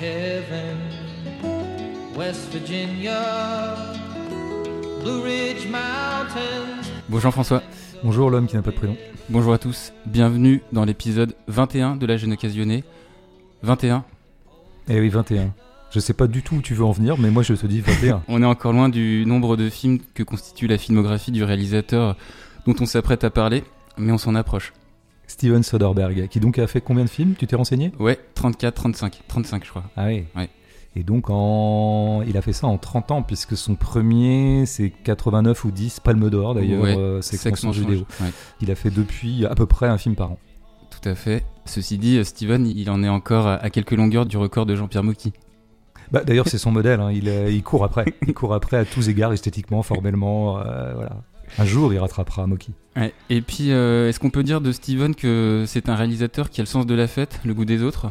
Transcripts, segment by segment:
heaven. West Virginia, Blue Ridge Mountains. Bonjour Jean-François. Bonjour l'homme qui n'a pas de prénom. Bonjour à tous. Bienvenue dans l'épisode 21 de La Jeune Occasionnée. 21. Eh oui, 21. Je sais pas du tout où tu veux en venir, mais moi je te dis 21. On est encore loin du nombre de films que constitue la filmographie du réalisateur dont on s'apprête à parler, mais on s'en approche. Steven Soderbergh, qui donc a fait combien de films Tu t'es renseigné? Ouais, 34, 35. 35, je crois. Ah oui Ouais. Et donc en... il a fait ça en 30 ans, puisque son premier c'est 89 ou 10, Palme d'Or d'ailleurs, Ouais, euh, c'est mensonge. vidéo. Ouais, Il a fait depuis à peu près un film par an. tout à fait. Ceci dit, Steven, il en est encore à quelques longueurs du record de Jean-Pierre Mocky. Bah, D'ailleurs c'est son modèle, hein. il, euh, il court après. Il court après à tous égards, esthétiquement, formellement. euh, voilà. Un jour il rattrapera Moki. Ouais. Et puis, euh, est-ce qu'on peut dire de Steven que c'est un réalisateur qui a le sens de la fête, le goût des autres?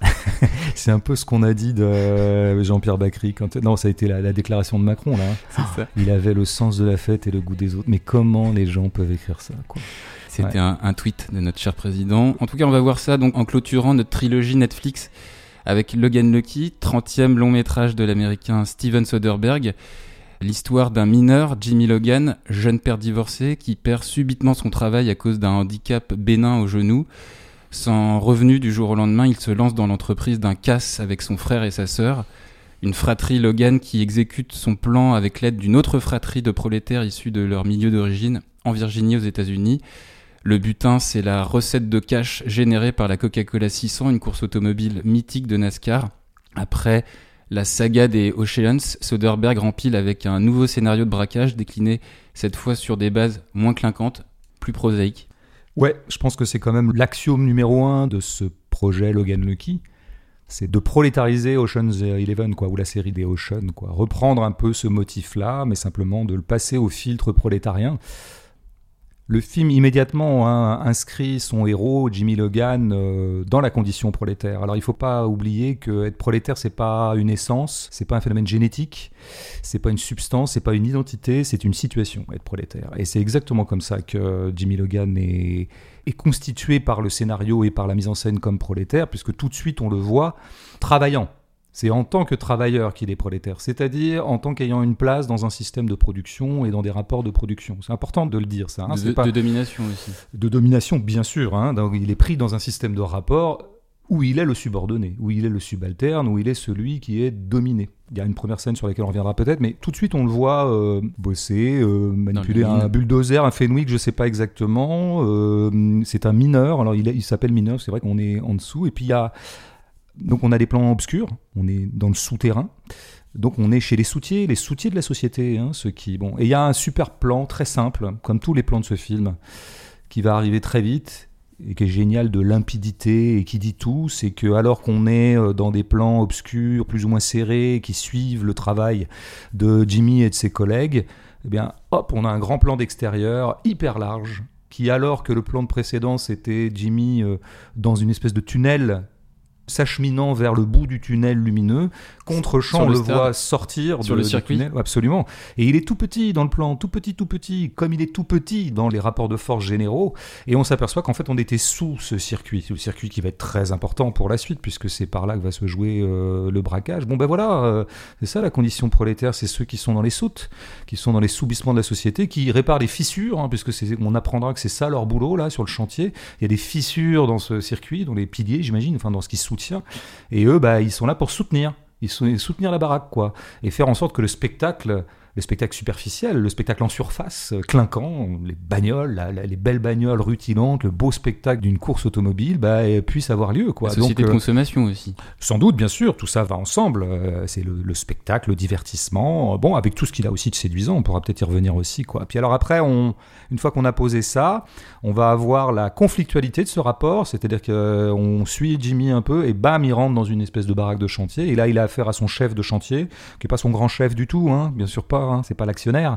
C'est un peu ce qu'on a dit de Jean-Pierre Bacry. Quand... Non, ça a été la, la déclaration de Macron là. hein. Ça. Il avait le sens de la fête et le goût des autres. Mais comment les gens peuvent écrire ça quoi? C'était Ouais. un, un tweet de notre cher président. En tout cas, on va voir ça donc en clôturant notre trilogie Netflix avec Logan Lucky, 30e long métrage de l'américain Steven Soderbergh. L'histoire d'un mineur, Jimmy Logan, jeune père divorcé, qui perd subitement son travail à cause d'un handicap bénin au genou. Sans revenu du jour au lendemain, il se lance dans l'entreprise d'un casse avec son frère et sa sœur. Une fratrie Logan qui exécute son plan avec l'aide d'une autre fratrie de prolétaires issus de leur milieu d'origine en Virginie aux États-Unis. Le butin, c'est la recette de cash générée par la Coca-Cola 600, une course automobile mythique de NASCAR. Après la saga des Oceans, Soderbergh rempile avec un nouveau scénario de braquage décliné cette fois sur des bases moins clinquantes, plus prosaïques. Ouais, je pense que c'est quand même l'axiome numéro un de ce projet Logan Lucky. C'est de prolétariser Ocean's Eleven, quoi, ou la série des Oceans, quoi. Reprendre un peu ce motif-là, mais simplement de le passer au filtre prolétarien. Le film immédiatement hein, inscrit son héros, Jimmy Logan, euh, dans la condition prolétaire. Alors il faut pas oublier que être prolétaire, c'est pas une essence, c'est pas un phénomène génétique, c'est pas une substance, c'est pas une identité, c'est une situation, être prolétaire. Et c'est exactement comme ça que Jimmy Logan est, est constitué par le scénario et par la mise en scène comme prolétaire, puisque tout de suite on le voit travaillant. C'est en tant que travailleur qu'il est prolétaire, c'est-à-dire en tant qu'ayant une place dans un système de production et dans des rapports de production. C'est important de le dire, ça. hein, de, pas de domination aussi. de domination, bien sûr. hein. Donc, il est pris dans un système de rapport où il est le subordonné, où il est le subalterne, où il est celui qui est dominé. Il y a une première scène sur laquelle on reviendra peut-être, mais tout de suite on le voit euh, bosser, euh, manipuler un bulldozer, un Fenwick, je sais pas exactement. euh, c'est un mineur, alors il s'appelle mineur, c'est vrai qu'on est en dessous. Et puis il y a donc on a des plans obscurs, on est dans le souterrain. Donc on est chez les soutiers, les soutiers de la société, hein, ceux qui bon. Et il y a un super plan très simple, comme tous les plans de ce film, qui va arriver très vite et qui est génial de limpidité et qui dit tout, c'est que alors qu'on est euh, dans des plans obscurs, plus ou moins serrés, qui suivent le travail de Jimmy et de ses collègues, eh bien hop, on a un grand plan d'extérieur hyper large qui alors que le plan de précédent c'était Jimmy euh, dans une espèce de tunnel s'acheminant vers le bout du tunnel lumineux, contre-champ on le voit sortir Sur de- le du circuit. tunnel, absolument. Et il est tout petit dans le plan, tout petit, tout petit, comme il est tout petit dans les rapports de force généraux. Et on s'aperçoit qu'en fait, on était sous ce circuit, le circuit qui va être très important pour la suite, puisque c'est par là que va se jouer euh, le braquage. Bon, ben voilà, euh, c'est ça la condition prolétaire, c'est ceux qui sont dans les soutes, qui sont dans les soubissements de la société, qui réparent les fissures, hein, puisque c'est, on apprendra que c'est ça leur boulot là sur le chantier. Il y a des fissures dans ce circuit, dans les piliers, j'imagine, enfin dans ce qui soutient. Et eux, bah, ils sont là pour soutenir. Ils sont soutenir la baraque, quoi. Et faire en sorte que le spectacle, le spectacle superficiel, le spectacle en surface, euh, clinquant, les bagnoles, la- la- les belles bagnoles rutilantes, le beau spectacle d'une course automobile, bah, puisse avoir lieu, quoi. La société Donc, de euh, consommation aussi. sans doute, bien sûr, tout ça va ensemble. Euh, c'est le, le spectacle, le divertissement. Bon, avec tout ce qu'il a aussi de séduisant, on pourra peut-être y revenir aussi, quoi. Puis alors après, on, une fois qu'on a posé ça, on va avoir la conflictualité de ce rapport, c'est-à-dire qu'on suit Jimmy un peu et bam, il rentre dans une espèce de baraque de chantier. Et là, il a affaire à son chef de chantier, qui est pas son grand chef du tout, hein, bien sûr pas, hein, c'est pas l'actionnaire,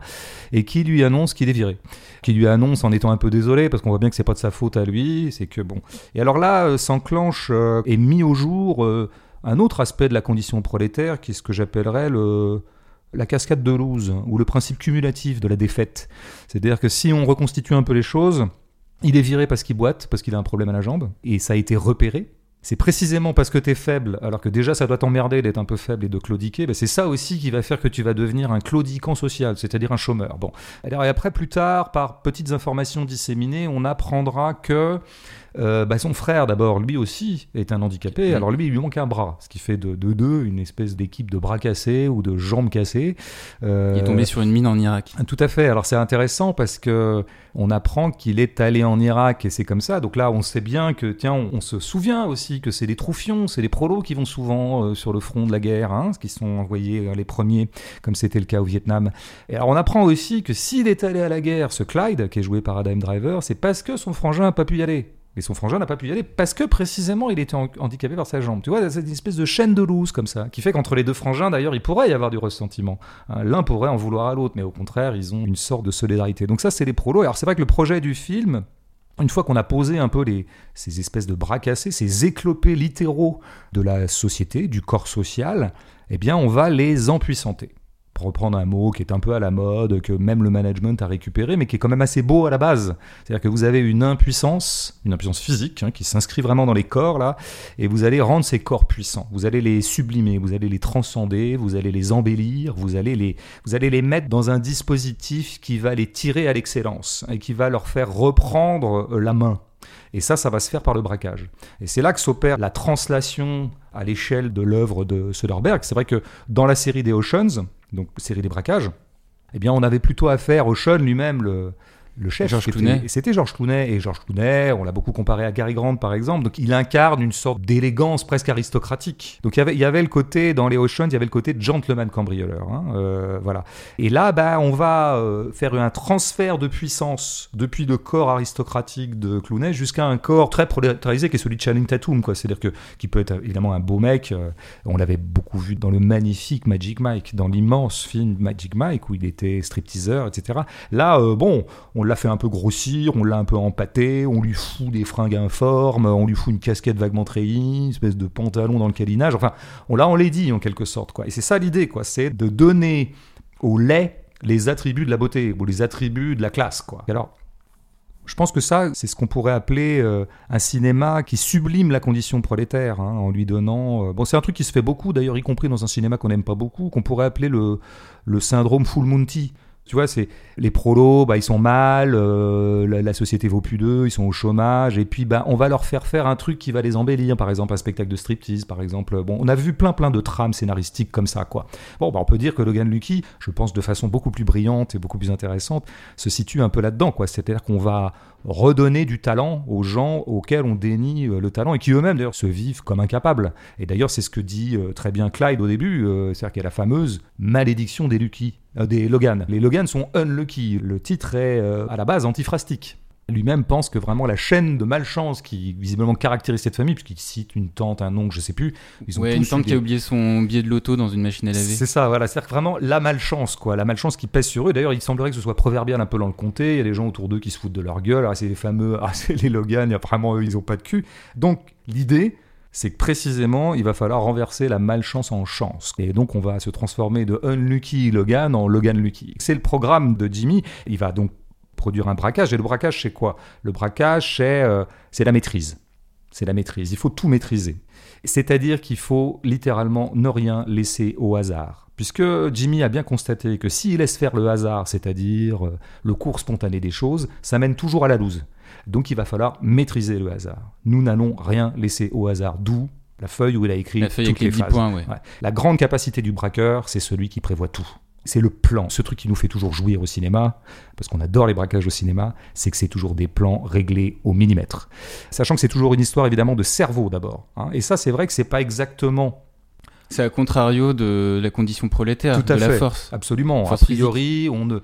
et qui lui annonce qu'il est viré. Qui lui annonce en étant un peu désolé, parce qu'on voit bien que c'est pas de sa faute à lui, c'est que bon. Et alors là, euh, s'enclenche euh, et mis au jour euh, un autre aspect de la condition prolétaire, qui est ce que j'appellerais le la cascade de lose, ou le principe cumulatif de la défaite. C'est-à-dire que si on reconstitue un peu les choses, il est viré parce qu'il boite, parce qu'il a un problème à la jambe, et ça a été repéré. C'est précisément parce que tu es faible, alors que déjà ça doit t'emmerder d'être un peu faible et de claudiquer, ben c'est ça aussi qui va faire que tu vas devenir un claudiquant social, c'est-à-dire un chômeur. Bon. Alors, et après, plus tard, par petites informations disséminées, on apprendra que euh, bah, son frère, d'abord, lui aussi, est un handicapé. Alors lui, il lui manque un bras, ce qui fait de deux une espèce d'équipe de bras cassés ou de jambes cassées. Euh, il est tombé sur une mine en Irak. Tout à fait. Alors c'est intéressant parce que on apprend qu'il est allé en Irak et c'est comme ça. Donc là, on sait bien que, tiens, on, se souvient aussi que c'est des troufions, c'est des prolos qui vont souvent euh, sur le front de la guerre, hein, qui sont envoyés les premiers, comme c'était le cas au Vietnam. Et alors on apprend aussi que s'il est allé à la guerre, ce Clyde, qui est joué par Adam Driver, c'est parce que son frangin n'a pas pu y aller. Et son frangin n'a pas pu y aller parce que précisément il était handicapé par sa jambe. Tu vois, c'est une espèce de chaîne de loose comme ça, qui fait qu'entre les deux frangins, d'ailleurs, il pourrait y avoir du ressentiment. Hein, l'un pourrait en vouloir à l'autre, mais au contraire, ils ont une sorte de solidarité. Donc ça, c'est les prolos. Alors c'est vrai que le projet du film, une fois qu'on a posé un peu ces espèces de bras cassés, ces éclopés littéraux de la société, du corps social, eh bien, on va les empuissanter reprendre un mot qui est un peu à la mode, que même le management a récupéré, mais qui est quand même assez beau à la base. C'est-à-dire que vous avez une impuissance, une impuissance physique, hein, qui s'inscrit vraiment dans les corps, là, et vous allez rendre ces corps puissants. Vous allez les sublimer, vous allez les transcender, vous allez les embellir, vous allez les, vous allez les mettre dans un dispositif qui va les tirer à l'excellence et qui va leur faire reprendre la main. Et ça, ça va se faire par le braquage. Et c'est là que s'opère la translation à l'échelle de l'œuvre de Soderbergh. C'est vrai que dans la série des Oceans, donc série des braquages, eh bien, on avait plutôt affaire au Sean lui-même, le, le chef. Georges Clooney. C'était Georges Clooney. Et Georges Clooney, on l'a beaucoup comparé à Gary Grant, par exemple. Donc, il incarne une sorte d'élégance presque aristocratique. Donc, il y avait, il y avait le côté, dans les Oceans, il y avait le côté gentleman cambrioleur. Hein, euh, voilà. Et là, bah, on va euh, faire un transfert de puissance depuis le corps aristocratique de Clooney jusqu'à un corps très prolétarisé qui est celui de Channing Tatum. C'est-à-dire que, qui peut être évidemment un beau mec. Euh, on l'avait beaucoup vu dans le magnifique Magic Mike, dans l'immense film Magic Mike où il était stripteaseur, etc. Là, bon, on l'a fait un peu grossir, on l'a un peu empâté, on lui fout des fringues informes, on lui fout une casquette vaguement treillie, une espèce de pantalon dans le câlinage. Enfin, on l'a enlaidi en quelque sorte. Quoi. Et c'est ça l'idée, quoi. C'est de donner au lait les attributs de la beauté ou les attributs de la classe. Quoi. alors, je pense que ça, c'est ce qu'on pourrait appeler euh, un cinéma qui sublime la condition prolétaire, hein, en lui donnant... Euh, bon, c'est un truc qui se fait beaucoup, d'ailleurs, y compris dans un cinéma qu'on n'aime pas beaucoup, qu'on pourrait appeler le, le syndrome Full Monty. Tu vois, les prolos, bah, ils sont mal, euh, la, société vaut plus d'eux, ils sont au chômage, et puis bah, on va leur faire faire un truc qui va les embellir, par exemple un spectacle de striptease, par exemple. On a vu plein plein de trames scénaristiques comme ça, quoi. Bon, bah, on peut dire que Logan Lucky, je pense de façon beaucoup plus brillante et beaucoup plus intéressante, se situe un peu là-dedans, quoi. C'est-à-dire qu'on va redonner du talent aux gens auxquels on dénie euh, le talent et qui eux-mêmes d'ailleurs se vivent comme incapables. Et d'ailleurs c'est ce que dit euh, très bien Clyde au début, euh, c'est-à-dire qu'il y a la fameuse malédiction des Lucky, des Logan. Les Logan sont unlucky, le titre est à la base antiphrastique lui-même pense que vraiment la chaîne de malchance qui visiblement caractérise cette famille, puisqu'il cite une tante, un oncle, je sais plus. Ils ont ouais, une tante qui a oublié son billet de loto dans une machine à laver. C'est ça, voilà. C'est vraiment la malchance, quoi. La malchance qui pèse sur eux. D'ailleurs, il semblerait que ce soit proverbial un peu dans le comté. Il y a des gens autour d'eux qui se foutent de leur gueule. Alors, c'est les fameux, ah, c'est les Logan, il y a vraiment eux, ils ont pas de cul. Donc, l'idée, c'est que précisément, il va falloir renverser la malchance en chance. Et donc, on va se transformer de Unlucky Logan en Logan Lucky. C'est le programme de Jimmy. Il va donc produire un braquage. Et le braquage, c'est quoi? Le braquage, euh, c'est la maîtrise. C'est la maîtrise. Il faut tout maîtriser. C'est-à-dire qu'il faut littéralement ne rien laisser au hasard. Puisque Jimmy a bien constaté que s'il laisse faire le hasard, c'est-à-dire euh, le cours spontané des choses, ça mène toujours à la loose. Donc il va falloir maîtriser le hasard. Nous n'allons rien laisser au hasard. D'où la feuille où il a écrit toutes les, phases. La grande capacité du braqueur, c'est celui qui prévoit tout. C'est le plan. Ce truc qui nous fait toujours jouir au cinéma, parce qu'on adore les braquages au cinéma, c'est que c'est toujours des plans réglés au millimètre. Sachant que c'est toujours une histoire évidemment de cerveau d'abord. Hein. Et ça, c'est vrai que c'est pas exactement c'est à contrario de la condition prolétaire, de la force. Absolument. a priori, on ne,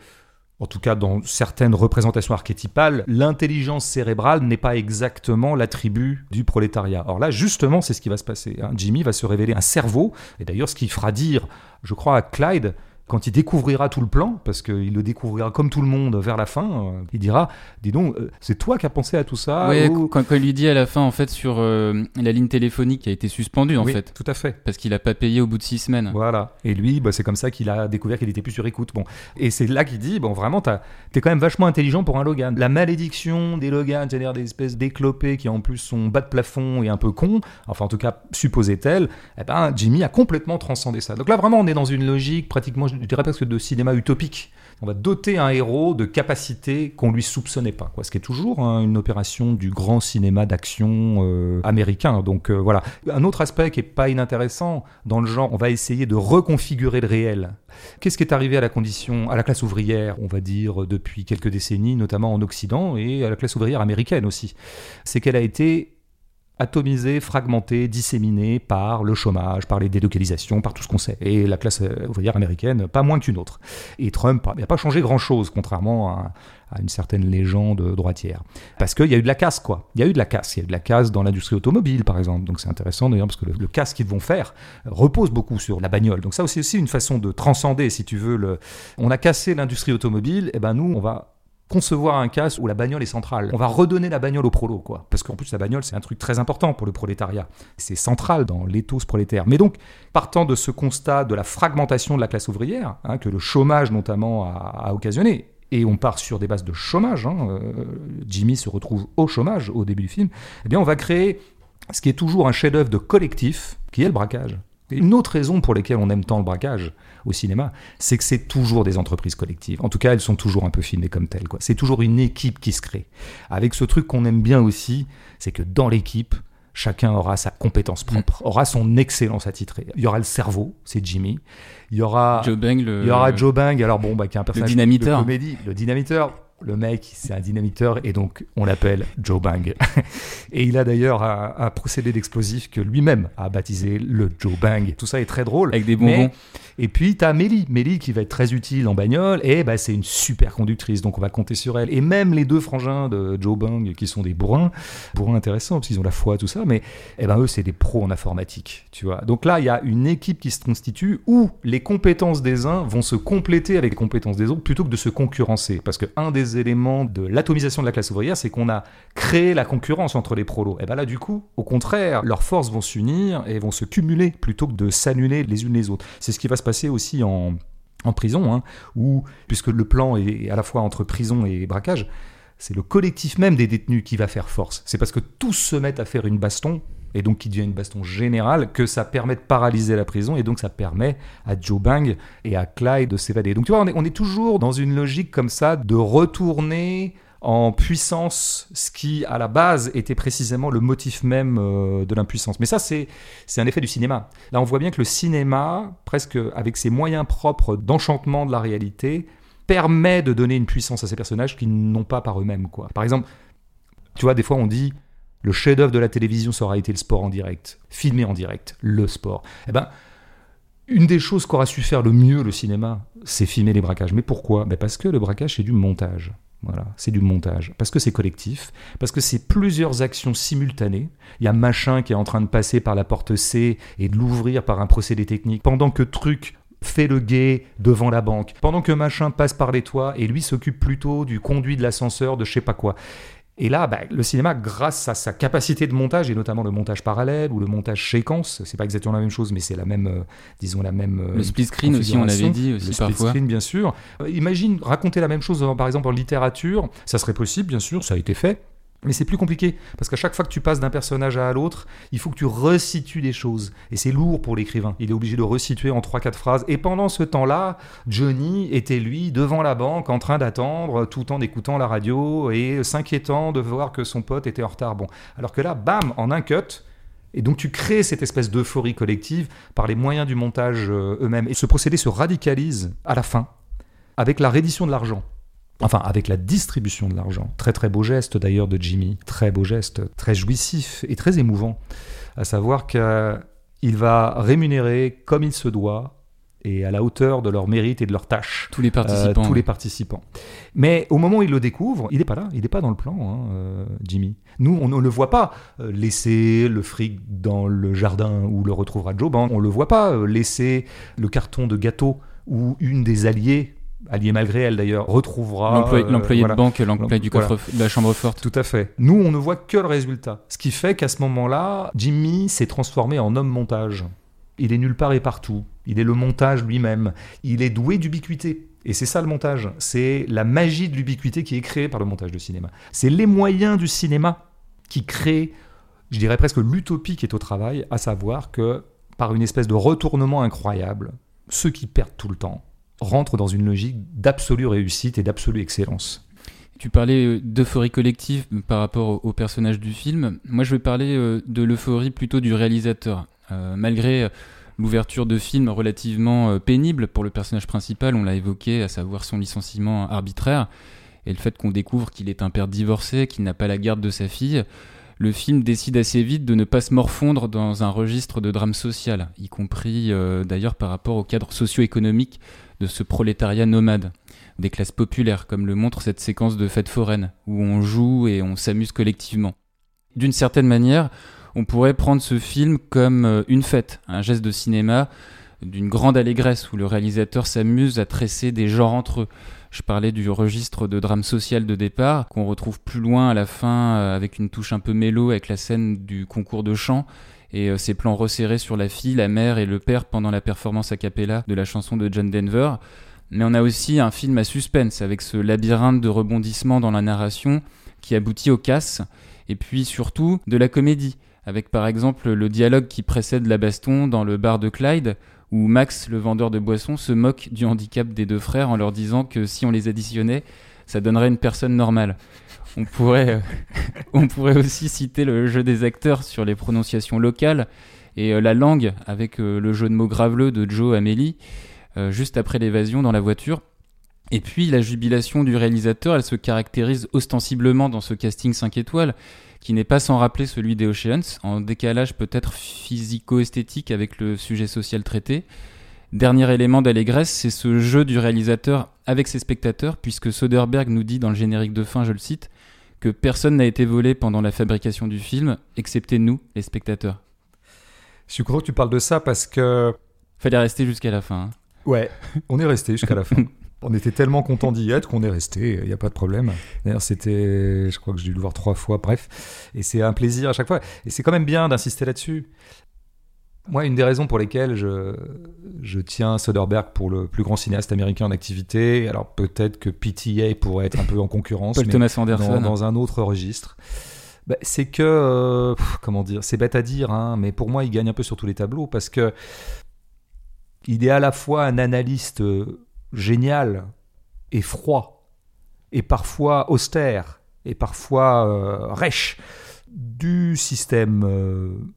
en tout cas dans certaines représentations archétypales, l'intelligence cérébrale n'est pas exactement l'attribut du prolétariat. Or là, justement, c'est ce qui va se passer. Hein. Jimmy va se révéler un cerveau, et d'ailleurs, ce qui fera dire, je crois, à Clyde quand il découvrira tout le plan, parce qu'il le découvrira comme tout le monde vers la fin, euh, il dira Dis donc, euh, c'est toi qui as pensé à tout ça Ouais, ou- quand, quand il lui dit à la fin, en fait, sur euh, la ligne téléphonique qui a été suspendue, en Oui, fait, Tout à fait. parce qu'il a pas payé au bout de six semaines. Voilà. Et lui, bah, c'est comme ça qu'il a découvert qu'il était plus sur écoute. Bon. Et c'est là qu'il dit, bon, vraiment, t'es quand même vachement intelligent pour un Logan. La malédiction des Logan, c'est-à-dire des espèces d'éclopés qui en plus sont bas de plafond et un peu cons, enfin en tout cas supposait-elle, eh ben, Jimmy a complètement transcendé ça. Donc là, vraiment, on est dans une logique pratiquement, je dirais presque de cinéma utopique. On va doter un héros de capacités qu'on lui soupçonnait pas, quoi. Ce qui est toujours hein, une opération du grand cinéma d'action euh, américain. Donc euh, voilà. Un autre aspect qui est pas inintéressant dans le genre, on va essayer de reconfigurer le réel. Qu'est-ce qui est arrivé à la condition, à la classe ouvrière, on va dire depuis quelques décennies, notamment en Occident et à la classe ouvrière américaine aussi, c'est qu'elle a été atomisée, fragmentée, disséminée par le chômage, par les délocalisations, par tout ce qu'on sait. Et la classe euh, ouvrière américaine, pas moins qu'une autre. Et Trump n'a pas changé grand-chose, contrairement à, une certaine légende droitière. Parce qu'il y a eu de la casse, quoi. Il y a eu de la casse. Il y a eu de la casse dans l'industrie automobile, par exemple. Donc c'est intéressant d'ailleurs, parce que le, casse qu'ils vont faire repose beaucoup sur la bagnole. Donc ça, c'est aussi une façon de transcender, si tu veux. Le... On a cassé l'industrie automobile, et ben nous, on va concevoir un casse où la bagnole est centrale. On va redonner la bagnole au prolo, quoi. Parce qu'en plus, la bagnole, c'est un truc très important pour le prolétariat. C'est central dans l'éthos prolétaire. Mais donc, partant de ce constat de la fragmentation de la classe ouvrière, hein, que le chômage notamment a, a occasionné, et on part sur des bases de chômage, hein, euh, Jimmy se retrouve au chômage au début du film, eh bien, on va créer ce qui est toujours un chef-d'œuvre de collectif, qui est le braquage. Une autre raison pour laquelle on aime tant le braquage au cinéma, c'est que c'est toujours des entreprises collectives. En tout cas, elles sont toujours un peu filmées comme telles. C'est toujours une équipe qui se crée. Avec ce truc qu'on aime bien aussi, c'est que dans l'équipe, chacun aura sa compétence propre, aura son excellence attitrée. Il y aura le cerveau, c'est Jimmy. Il y aura, Joe Bang, le... il y aura Joe Bang, alors bon, bah, qui est un personnage dynamiteur. de comédie. Le dynamiteur. Le mec, c'est un dynamiteur et donc on l'appelle Joe Bang. et il a d'ailleurs un, un procédé d'explosif que lui-même a baptisé le Joe Bang. Tout ça est très drôle. Avec des Mais- bonbons. et puis, tu as Mélie. Mélie qui va être très utile en bagnole. Et bah, c'est une super conductrice. Donc, on va compter sur elle. Et même les deux frangins de Joe Bang, qui sont des bourrins, bourrins intéressants, parce qu'ils ont la foi, tout ça. Mais eh ben, eux, c'est des pros en informatique. Tu vois. Donc là, il y a une équipe qui se constitue où les compétences des uns vont se compléter avec les compétences des autres plutôt que de se concurrencer. Parce que un des éléments de l'atomisation de la classe ouvrière, c'est qu'on a créé la concurrence entre les prolos. Et ben là, du coup, au contraire, leurs forces vont s'unir et vont se cumuler plutôt que de s'annuler les unes les autres. C'est ce qui va se passer aussi en, en prison, hein, où, puisque le plan est à la fois entre prison et braquage, c'est le collectif même des détenus qui va faire force. C'est parce que tous se mettent à faire une baston, et donc qui devient une baston générale, que ça permet de paralyser la prison, et donc ça permet à Joe Bang et à Clyde de s'évader. Donc tu vois, on est, toujours dans une logique comme ça de retourner en puissance ce qui, à la base, était précisément le motif même euh, de l'impuissance. Mais ça, c'est un effet du cinéma. Là, on voit bien que le cinéma, presque avec ses moyens propres d'enchantement de la réalité, permet de donner une puissance à ces personnages qui n'ont pas par eux-mêmes. Par exemple, tu vois, des fois, on dit le chef-d'œuvre de la télévision, ça aura été le sport en direct, filmé en direct, le sport. Eh ben, une des choses qu'aura su faire le mieux le cinéma, c'est filmer les braquages. Mais pourquoi? Ben Parce que le braquage, c'est du montage. Voilà, c'est du montage. Parce que c'est collectif, parce que c'est plusieurs actions simultanées. Il y a machin qui est en train de passer par la porte C et de l'ouvrir par un procédé technique, pendant que truc fait le guet devant la banque, pendant que machin passe par les toits et lui s'occupe plutôt du conduit de l'ascenseur de je sais pas quoi. Et là, bah, le cinéma, grâce à sa capacité de montage, et notamment le montage parallèle ou le montage séquence, c'est pas exactement la même chose, mais c'est la même, euh, disons la même. euh, Le split screen aussi, on l'avait dit aussi le split parfois. screen, bien sûr. Euh, imagine raconter la même chose, par exemple, en littérature. Ça serait possible, bien sûr, ça a été fait. Mais c'est plus compliqué, parce qu'à chaque fois que tu passes d'un personnage à l'autre, il faut que tu resitues des choses. Et c'est lourd pour l'écrivain. Il est obligé de resituer en 3-4 phrases. Et pendant ce temps-là, Johnny était, lui, devant la banque, en train d'attendre, tout en écoutant la radio, et s'inquiétant de voir que son pote était en retard. Bon. Alors que là, bam, en un cut, et donc tu crées cette espèce d'euphorie collective par les moyens du montage euh, eux-mêmes. Et ce procédé se radicalise à la fin avec la reddition de l'argent. Enfin, avec la distribution de l'argent. Très très beau geste d'ailleurs de Jimmy. Très beau geste, très jouissif et très émouvant. À savoir qu'il va rémunérer comme il se doit et à la hauteur de leur mérite et de leur tâche Tous les euh, participants. tous les participants. Mais au moment où il le découvre, il n'est pas là, il n'est pas dans le plan, hein, euh, Jimmy. Nous, on ne le voit pas euh, laisser le fric dans le jardin où le retrouvera Joe Bang. On le voit pas euh, laisser le carton de gâteau où une des alliées alliée malgré elle d'ailleurs, retrouvera. L'employé euh, de banque, l'employé du coffre de la chambre forte. Tout à fait. Nous, on ne voit que le résultat. Ce qui fait qu'à ce moment-là, Jimmy s'est transformé en homme montage. Il est nulle part et partout. Il est le montage lui-même. Il est doué d'ubiquité. Et c'est ça le montage. C'est la magie de l'ubiquité qui est créée par le montage de cinéma. C'est les moyens du cinéma qui créent, je dirais presque l'utopie qui est au travail, à savoir que par une espèce de retournement incroyable, ceux qui perdent tout le temps rentre dans une logique d'absolue réussite et d'absolue excellence. Tu parlais euh, d'euphorie collective par rapport au personnage du film. Moi, je vais parler euh, de l'euphorie plutôt du réalisateur. Euh, malgré l'ouverture de film relativement pénible pour le personnage principal, on l'a évoqué, à savoir son licenciement arbitraire, et le fait qu'on découvre qu'il est un père divorcé, qu'il n'a pas la garde de sa fille, le film décide assez vite de ne pas se morfondre dans un registre de drame social, y compris d'ailleurs par rapport au cadre socio-économique de ce prolétariat nomade des classes populaires, comme le montre cette séquence de fête foraine, où on joue et on s'amuse collectivement. D'une certaine manière, on pourrait prendre ce film comme euh, une fête, un geste de cinéma d'une grande allégresse, où le réalisateur s'amuse à tresser des genres entre eux. Je parlais du registre de drame social de départ, qu'on retrouve plus loin à la fin euh, avec une touche un peu mélo avec la scène du concours de chant, et euh, ces plans resserrés sur la fille, la mère et le père pendant la performance a cappella de la chanson de John Denver. Mais on a aussi un film à suspense avec ce labyrinthe de rebondissements dans la narration qui aboutit au casse, et puis surtout de la comédie, avec par exemple le dialogue qui précède la baston dans le bar de Clyde, où Max, le vendeur de boissons, se moque du handicap des deux frères en leur disant que si on les additionnait, ça donnerait une personne normale. On pourrait, euh, on pourrait aussi citer le jeu des acteurs sur les prononciations locales et euh, la langue avec euh, le jeu de mots graveleux de Joe Amélie juste après l'évasion dans la voiture. Et puis la jubilation du réalisateur, elle se caractérise ostensiblement dans ce casting 5 étoiles, qui n'est pas sans rappeler celui des Oceans, en décalage peut-être physico-esthétique avec le sujet social traité. Dernier élément d'allégresse, c'est ce jeu du réalisateur avec ses spectateurs, puisque Soderbergh nous dit dans le générique de fin, je le cite, que personne n'a été volé pendant la fabrication du film, excepté nous, les spectateurs. Je suis content que tu parles de ça parce que. Fallait rester jusqu'à la fin. Hein. Ouais, on est resté jusqu'à la fin. On était tellement content d'y être qu'on est resté, il n'y a pas de problème. D'ailleurs, c'était, je crois que j'ai dû le voir trois fois, bref. Et c'est un plaisir à chaque fois. Et c'est quand même bien d'insister là-dessus. Moi, une des raisons pour lesquelles je, je tiens Soderbergh pour le plus grand cinéaste américain en activité, alors peut-être que PTA pourrait être un peu en concurrence, Paul Thomas Anderson. Dans, un autre registre, bah, c'est que, euh, comment dire, c'est bête à dire, hein, mais pour moi, il gagne un peu sur tous les tableaux parce que il est à la fois un analyste euh, génial et froid, et parfois austère, et parfois euh, rêche du système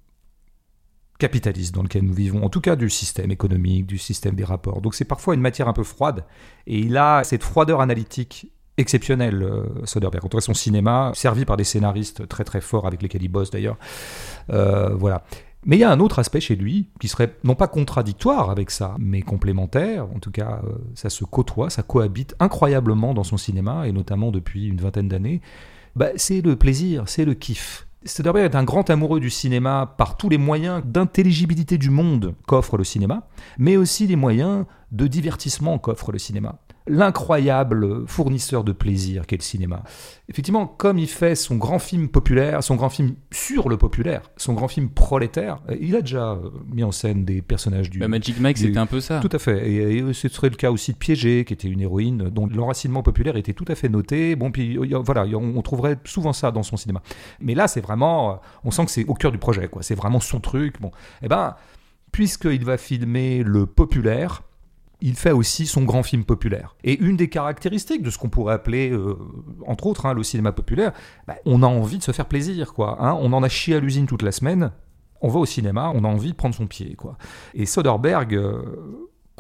capitaliste dans lequel nous vivons, en tout cas du système économique, du système des rapports. Donc c'est parfois une matière un peu froide, et il a cette froideur analytique exceptionnelle, euh, Soderbergh. On son cinéma, servi par des scénaristes très très forts avec lesquels il bosse d'ailleurs. Euh, voilà. Mais il y a un autre aspect chez lui qui serait non pas contradictoire avec ça, mais complémentaire. En tout cas, euh, ça se côtoie, ça cohabite incroyablement dans son cinéma, et notamment depuis une vingtaine d'années. Bah, c'est le plaisir, c'est le kiff. Soderbergh est un grand amoureux du cinéma par tous les moyens d'intelligibilité du monde qu'offre le cinéma, mais aussi les moyens de divertissement qu'offre le cinéma l'incroyable fournisseur de plaisir qu'est le cinéma. Effectivement, comme il fait son grand film populaire, son grand film sur le populaire, son grand film prolétaire, il a déjà euh, mis en scène des personnages du... Bah, Magic Mike, c'était un peu ça. Tout à fait. Et, ce serait le cas aussi de Piégé, qui était une héroïne dont l'enracinement populaire était tout à fait noté. Bon, puis voilà, on trouverait souvent ça dans son cinéma. Mais là, c'est vraiment... Euh, on sent que c'est au cœur du projet, quoi. C'est vraiment son truc. Bon, eh ben, puisqu'il va filmer le populaire, il fait aussi son grand film populaire. Et une des caractéristiques de ce qu'on pourrait appeler, euh, entre autres, hein, le cinéma populaire, bah, on a envie de se faire plaisir, quoi. Hein. on en a chié à l'usine toute la semaine. On va au cinéma, on a envie de prendre son pied, quoi. Et Soderbergh, euh,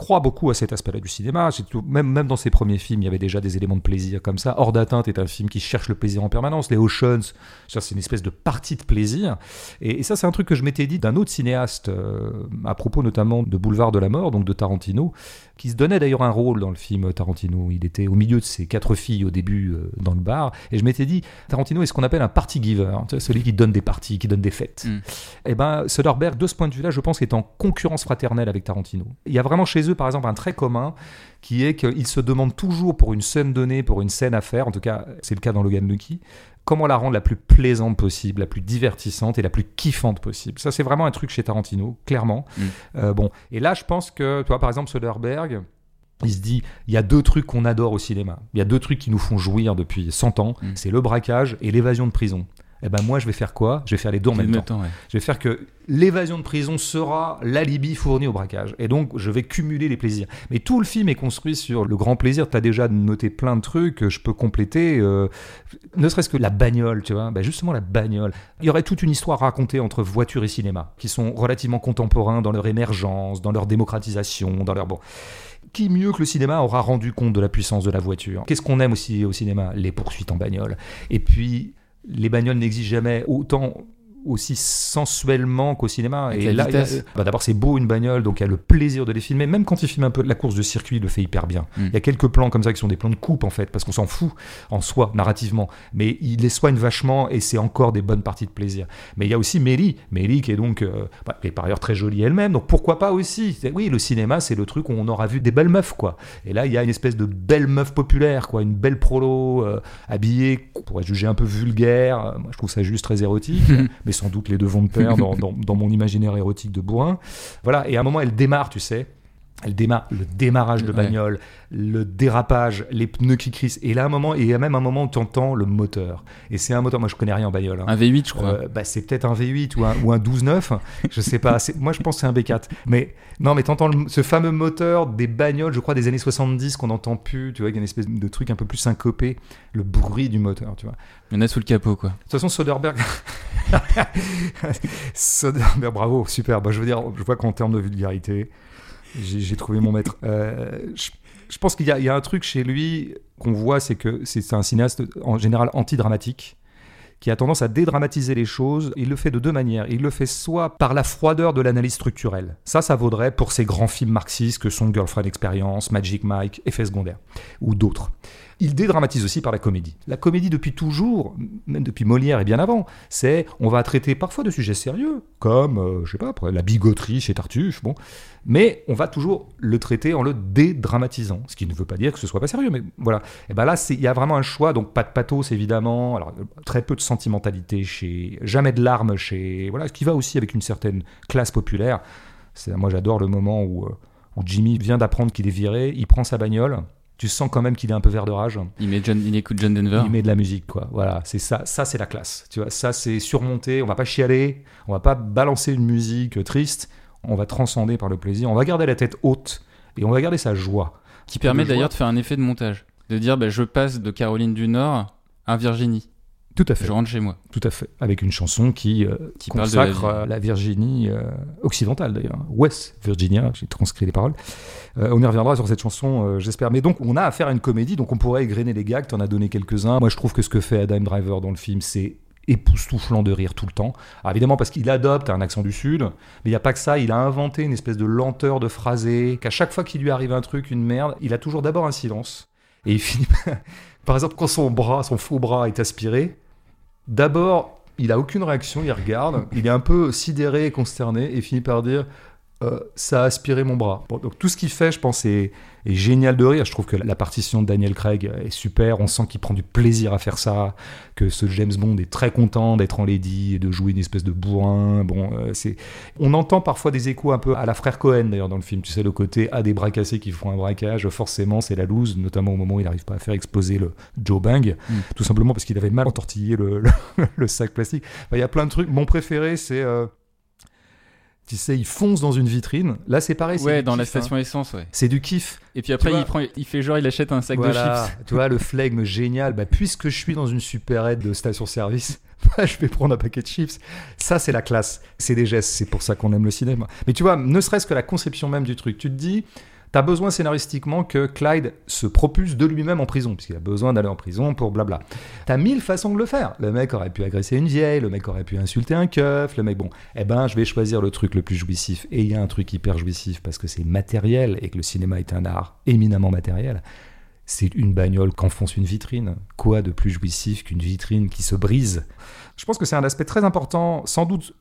croit beaucoup à cet aspect-là du cinéma. Même, même dans ses premiers films, il y avait déjà des éléments de plaisir comme ça. Hors d'atteinte est un film qui cherche le plaisir en permanence. Les Oceans, c'est une espèce de partie de plaisir. Et, ça, c'est un truc que je m'étais dit d'un autre cinéaste, euh, à propos notamment de Boulevard de la Mort, donc de Tarantino, qui se donnait d'ailleurs un rôle dans le film Tarantino. Il était au milieu de ses quatre filles au début euh, dans le bar. Et je m'étais dit, Tarantino est ce qu'on appelle un party giver, celui qui donne des parties, qui donne des fêtes. Mm. Et eh ben, Soderbergh, de ce point de vue-là, je pense qu'il est en concurrence fraternelle avec Tarantino. Il y a vraiment chez eux chez eux, par exemple, un trait commun qui est qu'ils se demandent toujours pour une scène donnée, pour une scène à faire, en tout cas c'est le cas dans Logan Lucky, comment la rendre la plus plaisante possible, la plus divertissante et la plus kiffante possible. Ça c'est vraiment un truc chez Tarantino, clairement. Mm. Euh, bon, et là je pense que, toi par exemple Soderbergh, il se dit, il y a deux trucs qu'on adore au cinéma. Il y a deux trucs qui nous font jouir depuis 100 ans. Mm. C'est le braquage et l'évasion de prison. Eh ben moi, je vais faire quoi? Je vais faire les deux en même temps. ouais. Je vais faire que l'évasion de prison sera l'alibi fourni au braquage. Et donc, je vais cumuler les plaisirs. Mais tout le film est construit sur le grand plaisir. Tu as déjà noté plein de trucs que je peux compléter. euh, ne serait-ce que la bagnole, tu vois. Ben justement, la bagnole. Il y aurait toute une histoire racontée entre voiture et cinéma, qui sont relativement contemporains dans leur émergence, dans leur démocratisation, dans leur... Bon. Qui mieux que le cinéma aura rendu compte de la puissance de la voiture? Qu'est-ce qu'on aime aussi au cinéma? Les poursuites en bagnole. Et puis, les bagnoles n'existent jamais autant aussi sensuellement qu'au cinéma. Avec et là, vitesse. bah, d'abord, c'est beau une bagnole, donc il y a le plaisir de les filmer. Même quand il filme un peu la course de circuit, il le fait hyper bien. Mm. Il y a quelques plans comme ça qui sont des plans de coupe en fait, parce qu'on s'en fout en soi, narrativement. Mais il les soigne vachement et c'est encore des bonnes parties de plaisir. Mais il y a aussi Mélie, Mélie qui est donc, euh, bah, est par ailleurs très jolie elle-même, donc pourquoi pas aussi? C'est- Oui, le cinéma, c'est le truc où on aura vu des belles meufs, quoi. Et là, il y a une espèce de belle meuf populaire, quoi, une belle prolo euh, habillée, qu'on pourrait juger un peu vulgaire. Euh, Moi, je trouve ça juste très érotique, mais sans doute les deux vont de pair dans, dans- dans mon imaginaire érotique de bourrin. Voilà, et à un moment, elle démarre, tu sais. Elle démarre le démarrage de Ouais. bagnole, le dérapage, les pneus qui crissent. Et là, un moment, et il y a même un moment où tu entends le moteur. Et c'est un moteur, moi je connais rien en bagnole. hein. Un V8, je crois. Euh, bah, c'est peut-être un V8 ou un, ou un 12.9, je sais pas. Moi, je pense que c'est un B4. Mais non, mais t'entends le- ce fameux moteur des bagnoles, je crois, des années 70 qu'on n'entend plus, tu vois, il y a une espèce de truc un peu plus syncopé, le bruit du moteur, tu vois. Il y en a sous le capot, quoi. De toute façon, Soderbergh. Soderbergh, bravo, super. Bah, je veux dire, je vois qu'en termes de vulgarité, j'ai trouvé mon maître. Euh, je, pense qu'il y, a- il y a un truc chez lui qu'on voit, c'est que c'est un cinéaste en général antidramatique qui a tendance à dédramatiser les choses. Il le fait de deux manières. Il le fait soit par la froideur de l'analyse structurelle. Ça, ça vaudrait pour ces grands films marxistes que sont Girlfriend Experience, Magic Mike, Effet secondaire, ou d'autres. Il dédramatise aussi par la comédie. La comédie, depuis toujours, même depuis Molière et bien avant, c'est on va traiter parfois de sujets sérieux, comme, euh, je sais pas, la bigoterie chez Tartuffe, bon, mais on va toujours le traiter en le dédramatisant, ce qui ne veut pas dire que ce soit pas sérieux, mais voilà. Et ben là, il y a vraiment un choix, donc pas de pathos évidemment, alors très peu de sentimentalité chez, jamais de larmes chez, voilà, ce qui va aussi avec une certaine classe populaire. Moi, j'adore le moment euh, où Jimmy vient d'apprendre qu'il est viré, il prend sa bagnole. Tu sens quand même qu'il est un peu vert de rage. Il, met John, il écoute John Denver. Il met de la musique, quoi. Voilà, c'est ça. Ça, c'est la classe. Tu vois, ça, c'est surmonté. On va pas chialer. On va pas balancer une musique triste. On va transcender par le plaisir. On va garder la tête haute et on va garder sa joie. Qui permet d'ailleurs de faire un effet de montage. De dire, bah, je passe de Caroline du Nord à Virginie. Tout à fait. Je rentre chez moi. Tout à fait. Avec une chanson qui, euh, Qui parle de la consacre euh, la, Virginie euh, occidentale, d'ailleurs. West Virginia, j'ai transcrit les paroles. Euh, on y reviendra sur cette chanson, j'espère. Mais donc, on a affaire à une comédie, donc on pourrait égrener les gags. T'en as donné quelques-uns. Moi, je trouve que ce que fait Adam Driver dans le film, c'est époustouflant de rire tout le temps. Alors, évidemment, parce qu'il adopte un accent du Sud, mais il n'y a pas que ça. Il a inventé une espèce de lenteur de phrasé, qu'à chaque fois qu'il lui arrive un truc, une merde, il a toujours d'abord un silence. Et il finit par exemple, quand son bras, son faux bras est aspiré, D'abord, il a aucune réaction, il regarde, il est un peu sidéré et consterné et finit par dire euh, ça a aspiré mon bras. Bon, donc tout ce qu'il fait, je pense, est, est génial de rire. Je trouve que la partition de Daniel Craig est super. On sent qu'il prend du plaisir à faire ça, que ce James Bond est très content d'être en lady et de jouer une espèce de bourrin. Bon, euh, c'est. On entend parfois des échos un peu à la frère Cohen d'ailleurs dans le film. Tu sais le côté à des bras cassés qui font un braquage. Forcément, c'est la loose, notamment au moment où il n'arrive pas à faire exploser le Joe Bang, Mm. tout simplement parce qu'il avait mal entortillé le, le, le sac plastique. Enfin, Il y a plein de trucs. Mon préféré, c'est. euh, tu sais, il fonce dans une vitrine. Là, c'est pareil. Ouais, dans la hein. station essence, ouais. C'est du kiff. Et puis après, il, prend, il fait genre, il achète un sac Voilà, de chips. tu vois, le flegme génial. Bah, puisque je suis dans une supérette de station-service, bah, je vais prendre un paquet de chips. Ça, c'est la classe. C'est des gestes. C'est pour ça qu'on aime le cinéma. Mais tu vois, ne serait-ce que la conception même du truc. Tu te dis, t'as besoin scénaristiquement que Clyde se propulse de lui-même en prison, puisqu'il a besoin d'aller en prison pour blabla. T'as mille façons de le faire. Le mec aurait pu agresser une vieille, le mec aurait pu insulter un keuf, le mec, bon, eh ben, je vais choisir le truc le plus jouissif. Et il y a un truc hyper jouissif parce que c'est matériel et que le cinéma est un art éminemment matériel c'est une bagnole qu'enfonce une vitrine. Quoi de plus jouissif qu'une vitrine qui se brise? Je pense que c'est un aspect très important, sans doute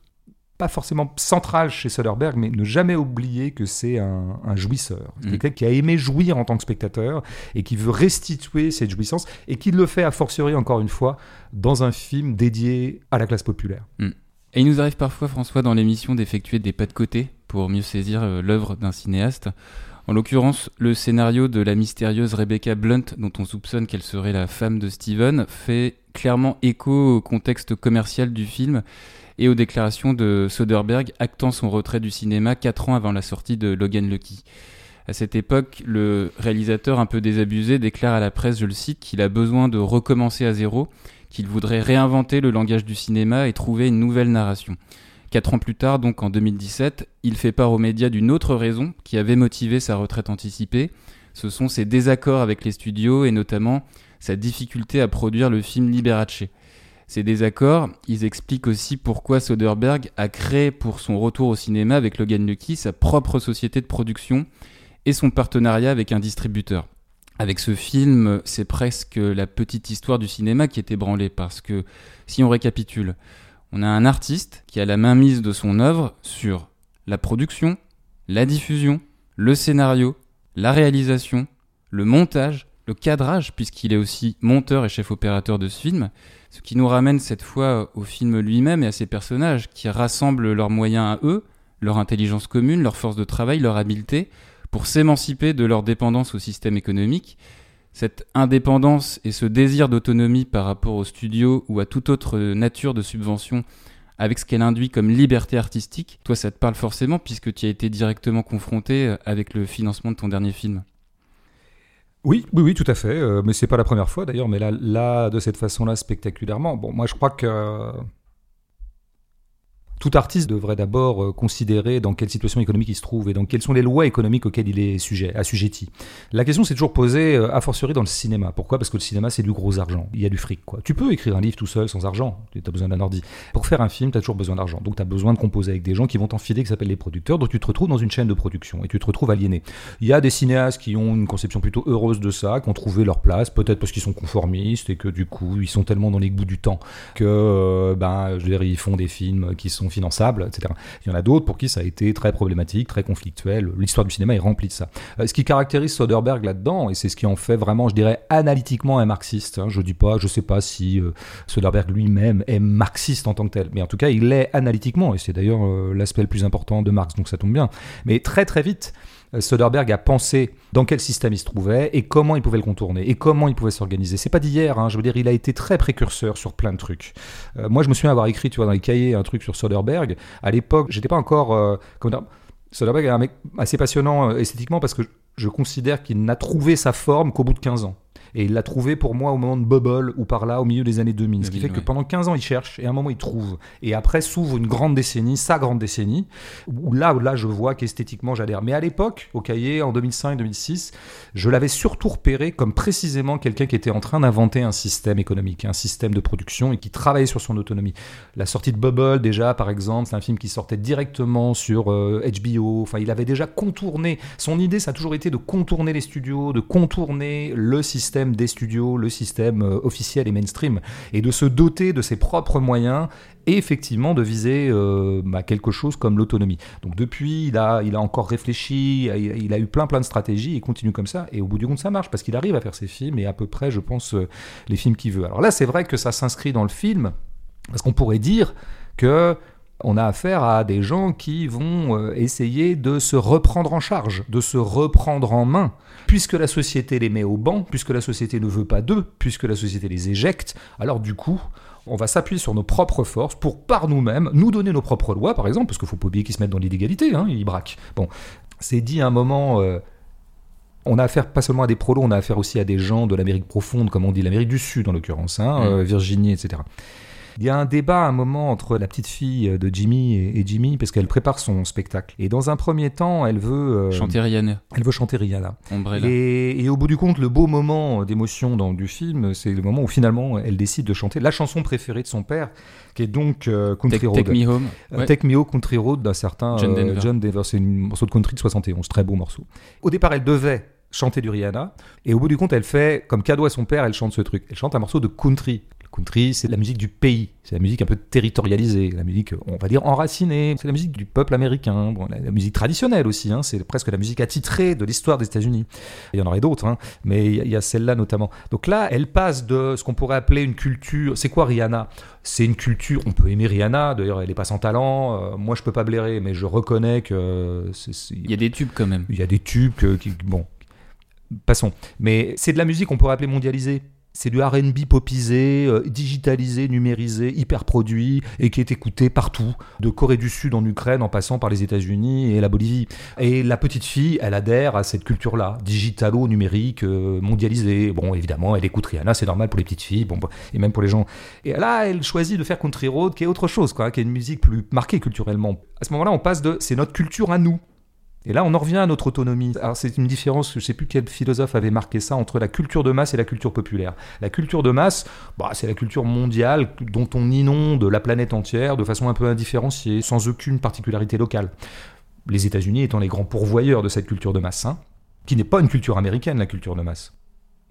pas forcément central chez Soderbergh, mais ne jamais oublier que c'est un, jouisseur. Mm. Quelqu'un qui a aimé jouir en tant que spectateur et qui veut restituer cette jouissance et qui le fait a fortiori encore une fois dans un film dédié à la classe populaire. Et il nous arrive parfois, François, dans l'émission d'effectuer des pas de côté pour mieux saisir euh, l'œuvre d'un cinéaste. En l'occurrence, le scénario de la mystérieuse Rebecca Blunt, dont on soupçonne qu'elle serait la femme de Steven, fait clairement écho au contexte commercial du film et aux déclarations de Soderbergh actant son retrait du cinéma 4 ans avant la sortie de Logan Lucky. À cette époque, le réalisateur un peu désabusé déclare à la presse, je le cite, qu'il a besoin de recommencer à zéro, qu'il voudrait réinventer le langage du cinéma et trouver une nouvelle narration. Quatre ans plus tard, donc en 2017, il fait part aux médias d'une autre raison qui avait motivé sa retraite anticipée. Ce sont ses désaccords avec les studios et notamment sa difficulté à produire le film Liberace. Ces désaccords, ils expliquent aussi pourquoi Soderbergh a créé pour son retour au cinéma avec Logan Lucky sa propre société de production et son partenariat avec un distributeur. Avec ce film, c'est presque la petite histoire du cinéma qui est ébranlée parce que si on récapitule, on a un artiste qui a la main mise de son œuvre sur la production, la diffusion, le scénario, la réalisation, le montage, le cadrage, puisqu'il est aussi monteur et chef opérateur de ce film, ce qui nous ramène cette fois au film lui-même et à ses personnages, qui rassemblent leurs moyens à eux, leur intelligence commune, leur force de travail, leur habileté, pour s'émanciper de leur dépendance au système économique. Cette indépendance et ce désir d'autonomie par rapport au studio ou à toute autre nature de subvention avec ce qu'elle induit comme liberté artistique, toi ça te parle forcément puisque tu as été directement confronté avec le financement de ton dernier film. Oui, oui, oui, tout à fait. Euh, mais c'est pas la première fois d'ailleurs, mais là, là, de cette façon-là, spectaculairement. Bon, moi, je crois que tout artiste devrait d'abord euh, considérer dans quelle situation économique il se trouve et dans quelles sont les lois économiques auxquelles il est sujet, assujetti. La question s'est toujours posée euh, a fortiori dans le cinéma. Pourquoi? Parce que le cinéma c'est du gros argent. Il y a du fric quoi. Tu peux écrire un livre tout seul sans argent. Tu as besoin d'un ordi. Pour faire un film, tu as toujours besoin d'argent. Donc tu as besoin de composer avec des gens qui vont t'enfiler qui s'appellent les producteurs. Donc tu te retrouves dans une chaîne de production et tu te retrouves aliéné. Il y a des cinéastes qui ont une conception plutôt heureuse de ça, qui ont trouvé leur place, peut-être parce qu'ils sont conformistes et que du coup ils sont tellement dans les goûts du temps que euh, ben je veux dire, ils font des films qui sont finançables, etc. Il y en a d'autres pour qui ça a été très problématique, très conflictuel. L'histoire du cinéma est remplie de ça. Euh, ce qui caractérise Soderbergh là-dedans, et c'est ce qui en fait vraiment, je dirais, analytiquement un marxiste. Hein. Je dis pas, je sais pas si euh, Soderbergh lui-même est marxiste en tant que tel, mais en tout cas, il est analytiquement, et c'est d'ailleurs euh, l'aspect le plus important de Marx, donc ça tombe bien. Mais très très vite, Soderbergh a pensé dans quel système il se trouvait et comment il pouvait le contourner et comment il pouvait s'organiser. C'est pas d'hier, hein, je veux dire, il a été très précurseur sur plein de trucs. Euh, moi, je me souviens avoir écrit, tu vois, dans les cahiers un truc sur Soderbergh. À l'époque, j'étais pas encore. Euh, Soderbergh est un mec assez passionnant euh, esthétiquement parce que je considère qu'il n'a trouvé sa forme qu'au bout de 15 ans. Et il l'a trouvé pour moi au moment de Bubble ou par là, au milieu des années 2000. Ce qui fait que pendant 15 ans, il cherche et à un moment, il trouve. Et après s'ouvre une grande décennie, sa grande décennie, où là, là je vois qu'esthétiquement, j'adhère. Mais à l'époque, au cahier, en 2005-2006, je l'avais surtout repéré comme précisément quelqu'un qui était en train d'inventer un système économique, un système de production et qui travaillait sur son autonomie. La sortie de Bubble, déjà, par exemple, c'est un film qui sortait directement sur euh, HBO. Enfin, il avait déjà contourné. Son idée, ça a toujours été de contourner les studios, de contourner le système des studios, le système euh, officiel et mainstream, et de se doter de ses propres moyens et effectivement de viser euh, bah, quelque chose comme l'autonomie. Donc depuis, il a, il a encore réfléchi, il a, il a eu plein plein de stratégies, il continue comme ça, et au bout du compte, ça marche, parce qu'il arrive à faire ses films, et à peu près, je pense, euh, les films qu'il veut. Alors là, c'est vrai que ça s'inscrit dans le film, parce qu'on pourrait dire que on a affaire à des gens qui vont euh, essayer de se reprendre en charge, de se reprendre en main. Puisque la société les met au banc, puisque la société ne veut pas d'eux, puisque la société les éjecte, alors du coup, on va s'appuyer sur nos propres forces pour, par nous-mêmes, nous donner nos propres lois, par exemple, parce qu'il faut pas oublier qu'ils se mettent dans l'illégalité, hein, ils braquent. Bon, c'est dit à un moment... euh, on a affaire pas seulement à des prolos, on a affaire aussi à des gens de l'Amérique profonde, comme on dit, l'Amérique du Sud en l'occurrence, hein, Mm. euh, Virginie, etc. Il y a un débat à un moment entre la petite fille de Jimmy et, et Jimmy parce qu'elle prépare son spectacle. Et dans un premier temps, elle veut euh, Chanter Rihanna, elle veut chanter Rihanna. Et, et au bout du compte, le beau moment d'émotion dans du film, c'est le moment où finalement elle décide de chanter la chanson préférée de son père, qui est donc euh, Country Take, Road. Take Me Home. Euh, Ouais. Take Me Home Country Road d'un certain John euh, Denver. John Denver. C'est un morceau de country de 71, très beau morceau. Au départ, elle devait chanter du Rihanna, et au bout du compte, elle fait, comme cadeau à son père, elle chante ce truc. Elle chante un morceau de country. Country, c'est la musique du pays, c'est la musique un peu territorialisée, la musique, on va dire, enracinée, c'est la musique du peuple américain, bon, la, musique traditionnelle aussi, hein, c'est presque la musique attitrée de l'histoire des États-Unis. Il y en aurait d'autres, hein, mais il y, a celle-là notamment. Donc là, elle passe de ce qu'on pourrait appeler une culture. C'est quoi Rihanna? C'est une culture, on peut aimer Rihanna, d'ailleurs, elle est pas sans talent, euh, moi je peux pas blairer, mais je reconnais que. il y a des tubes quand même. Il y a des tubes qui. Bon, passons. Mais c'est de la musique qu'on pourrait appeler mondialisée c'est du RB popisé, euh, digitalisé, numérisé, hyper produit et qui est écouté partout, de Corée du Sud en Ukraine en passant par les États-Unis et la Bolivie. Et la petite fille, elle adhère à cette culture-là, digitalo-numérique, euh, mondialisée. Bon, évidemment, elle écoute Rihanna, c'est normal pour les petites filles, bon, et même pour les gens. Et là, elle choisit de faire Country Road, qui est autre chose, quoi, qui est une musique plus marquée culturellement. À ce moment-là, on passe de c'est notre culture à nous. Et là, on en revient à notre autonomie. C'est une différence, je ne sais plus quel philosophe avait marqué ça, entre la culture de masse et la culture populaire. La culture de masse, bah, c'est la culture mondiale dont on inonde la planète entière de façon un peu indifférenciée, sans aucune particularité locale. Les États-Unis étant les grands pourvoyeurs de cette culture de masse, hein, qui n'est pas une culture américaine, la culture de masse,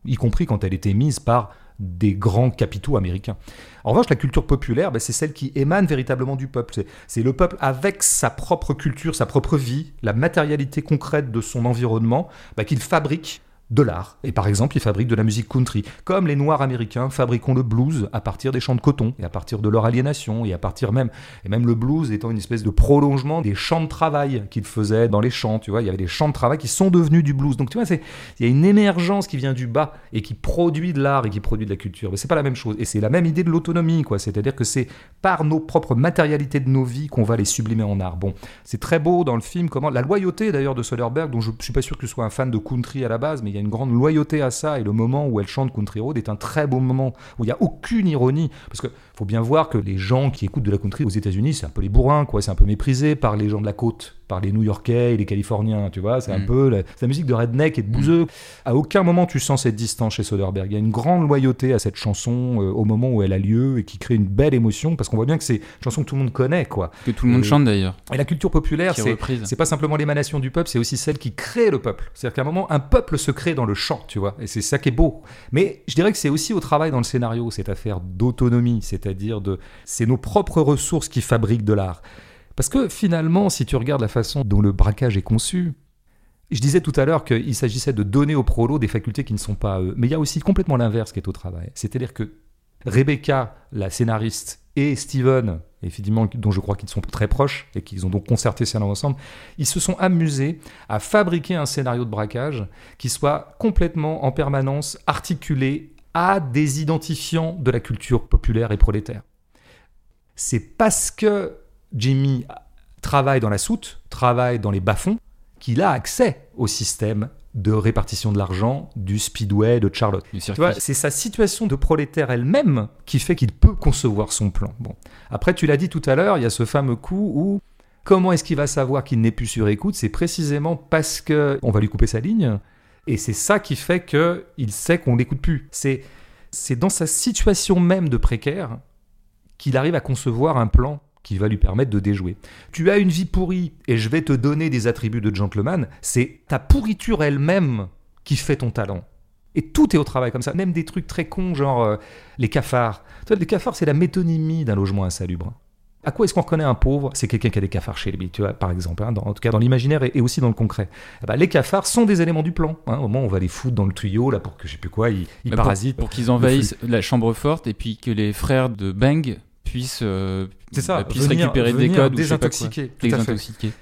y compris quand elle était mise par des grands capitaux américains. En revanche, la culture populaire, ben, c'est celle qui émane véritablement du peuple. C'est le peuple avec sa propre culture, sa propre vie, la matérialité concrète de son environnement, ben, qu'il fabrique de l'art. Et par exemple, ils fabriquent de la musique country. Comme les Noirs américains fabriquons le blues à partir des champs de coton et à partir de leur aliénation et à partir même, et même le blues étant une espèce de prolongement des champs de travail qu'ils faisaient dans les champs. Tu vois, il y avait des champs de travail qui sont devenus du blues. Donc tu vois, il y a une émergence qui vient du bas et qui produit de l'art et qui produit de la culture. Mais c'est pas la même chose. Et c'est la même idée de l'autonomie, quoi. C'est-à-dire que c'est par nos propres matérialités de nos vies qu'on va les sublimer en art. Bon, c'est très beau dans le film comment la loyauté d'ailleurs de Soderbergh, dont je suis pas sûr que je sois un fan de country à la base, mais il y a une grande loyauté à ça. Et le moment où elle chante Country Road est un très beau moment où il n'y a aucune ironie. Parce qu'il faut bien voir que les gens qui écoutent de la country aux États-Unis, c'est un peu les bourrins, quoi. C'est un peu méprisé par les gens de la côte par les New-Yorkais et les Californiens, tu vois. C'est un mm. peu la, musique de redneck et de bouseux. À aucun moment tu sens cette distance chez Soderbergh. Il y a une grande loyauté à cette chanson euh, au moment où elle a lieu et qui crée une belle émotion parce qu'on voit bien que c'est une chanson que tout le monde connaît, quoi. Que tout le monde chante d'ailleurs. Et la culture populaire, c'est pas simplement l'émanation du peuple, c'est aussi celle qui crée le peuple. C'est-à-dire qu'à un moment, un peuple se crée dans le chant, tu vois. Et c'est ça qui est beau. Mais je dirais que c'est aussi au travail dans le scénario, cette affaire d'autonomie, c'est-à-dire de. C'est nos propres ressources qui fabriquent de l'art. Parce que finalement, si tu regardes la façon dont le braquage est conçu, je disais tout à l'heure qu'il s'agissait de donner aux prolos des facultés qui ne sont pas eux. Mais il y a aussi complètement l'inverse qui est au travail. C'est-à-dire que Rebecca, la scénariste, et Steven, évidemment, dont je crois qu'ils sont très proches et qu'ils ont donc concerté ça ensemble, ils se sont amusés à fabriquer un scénario de braquage qui soit complètement en permanence articulé à des identifiants de la culture populaire et prolétaire. C'est parce que Jimmy travaille dans la soute, travaille dans les bas-fonds, qu'il a accès au système de répartition de l'argent du speedway de Charlotte. c'est sa situation de prolétaire elle-même qui fait qu'il peut concevoir son plan. Bon. Après, tu l'as dit tout à l'heure, il y a ce fameux coup où comment est-ce qu'il va savoir qu'il n'est plus sur écoute? C'est précisément parce que on va lui couper sa ligne, et c'est ça qui fait qu'il sait qu'on l'écoute plus. C'est c'est dans sa situation même de précaire qu'il arrive à concevoir un plan qui va lui permettre de déjouer. Tu as une vie pourrie et je vais te donner des attributs de gentleman, c'est ta pourriture elle-même qui fait ton talent. Et tout est au travail comme ça, même des trucs très cons, genre euh, les cafards. Tu les cafards, c'est la métonymie d'un logement insalubre. À quoi est-ce qu'on reconnaît un pauvre? C'est quelqu'un qui a des cafards chez lui, tu vois, par exemple, hein, en tout cas dans l'imaginaire et, aussi dans le concret. Eh ben, les cafards sont des éléments du plan. Hein. au moment, on va les foutre dans le tuyau là pour que je sais plus quoi, ils, parasitent. Pour, qu'ils envahissent la chambre forte et puis que les frères de Bang puissent euh, c'est ça, puisse récupérer des codes désintoxiquer. Ou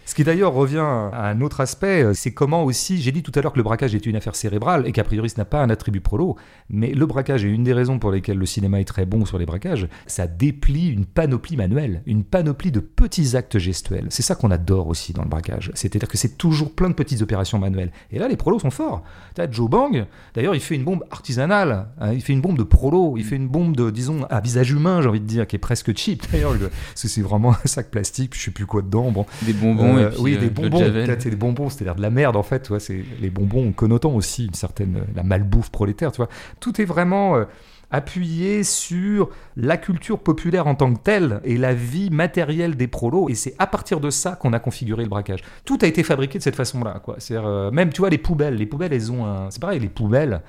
Ce qui d'ailleurs revient à un autre aspect, euh, c'est comment aussi, j'ai dit tout à l'heure que le braquage était une affaire cérébrale et qu'a priori ce n'a pas un attribut prolo, mais le braquage est une des raisons pour lesquelles le cinéma est très bon sur les braquages, ça déplie une panoplie manuelle, une panoplie de petits actes gestuels. C'est ça qu'on adore aussi dans le braquage, c'est-à-dire que c'est toujours plein de petites opérations manuelles. Et là, les prolos sont forts. T'as Joe Bang, d'ailleurs, il fait une bombe artisanale, hein, il fait une bombe de prolo, il fait une bombe de, disons, à visage humain, j'ai envie de dire, qui est presque cheap d'ailleurs c'est vraiment un sac plastique, je sais plus quoi dedans. Bon. Des bonbons. Euh, oui, des euh, bonbons. C'est des bonbons, c'est-à-dire de la merde en fait. Tu c'est les bonbons connotant aussi une certaine la malbouffe prolétaire. Tu vois, tout est vraiment euh, appuyé sur la culture populaire en tant que telle et la vie matérielle des prolos. Et c'est à partir de ça qu'on a configuré le braquage. Tout a été fabriqué de cette façon-là. Quoi. C'est même, tu vois, les poubelles. Les poubelles, elles ont un. C'est pareil, les poubelles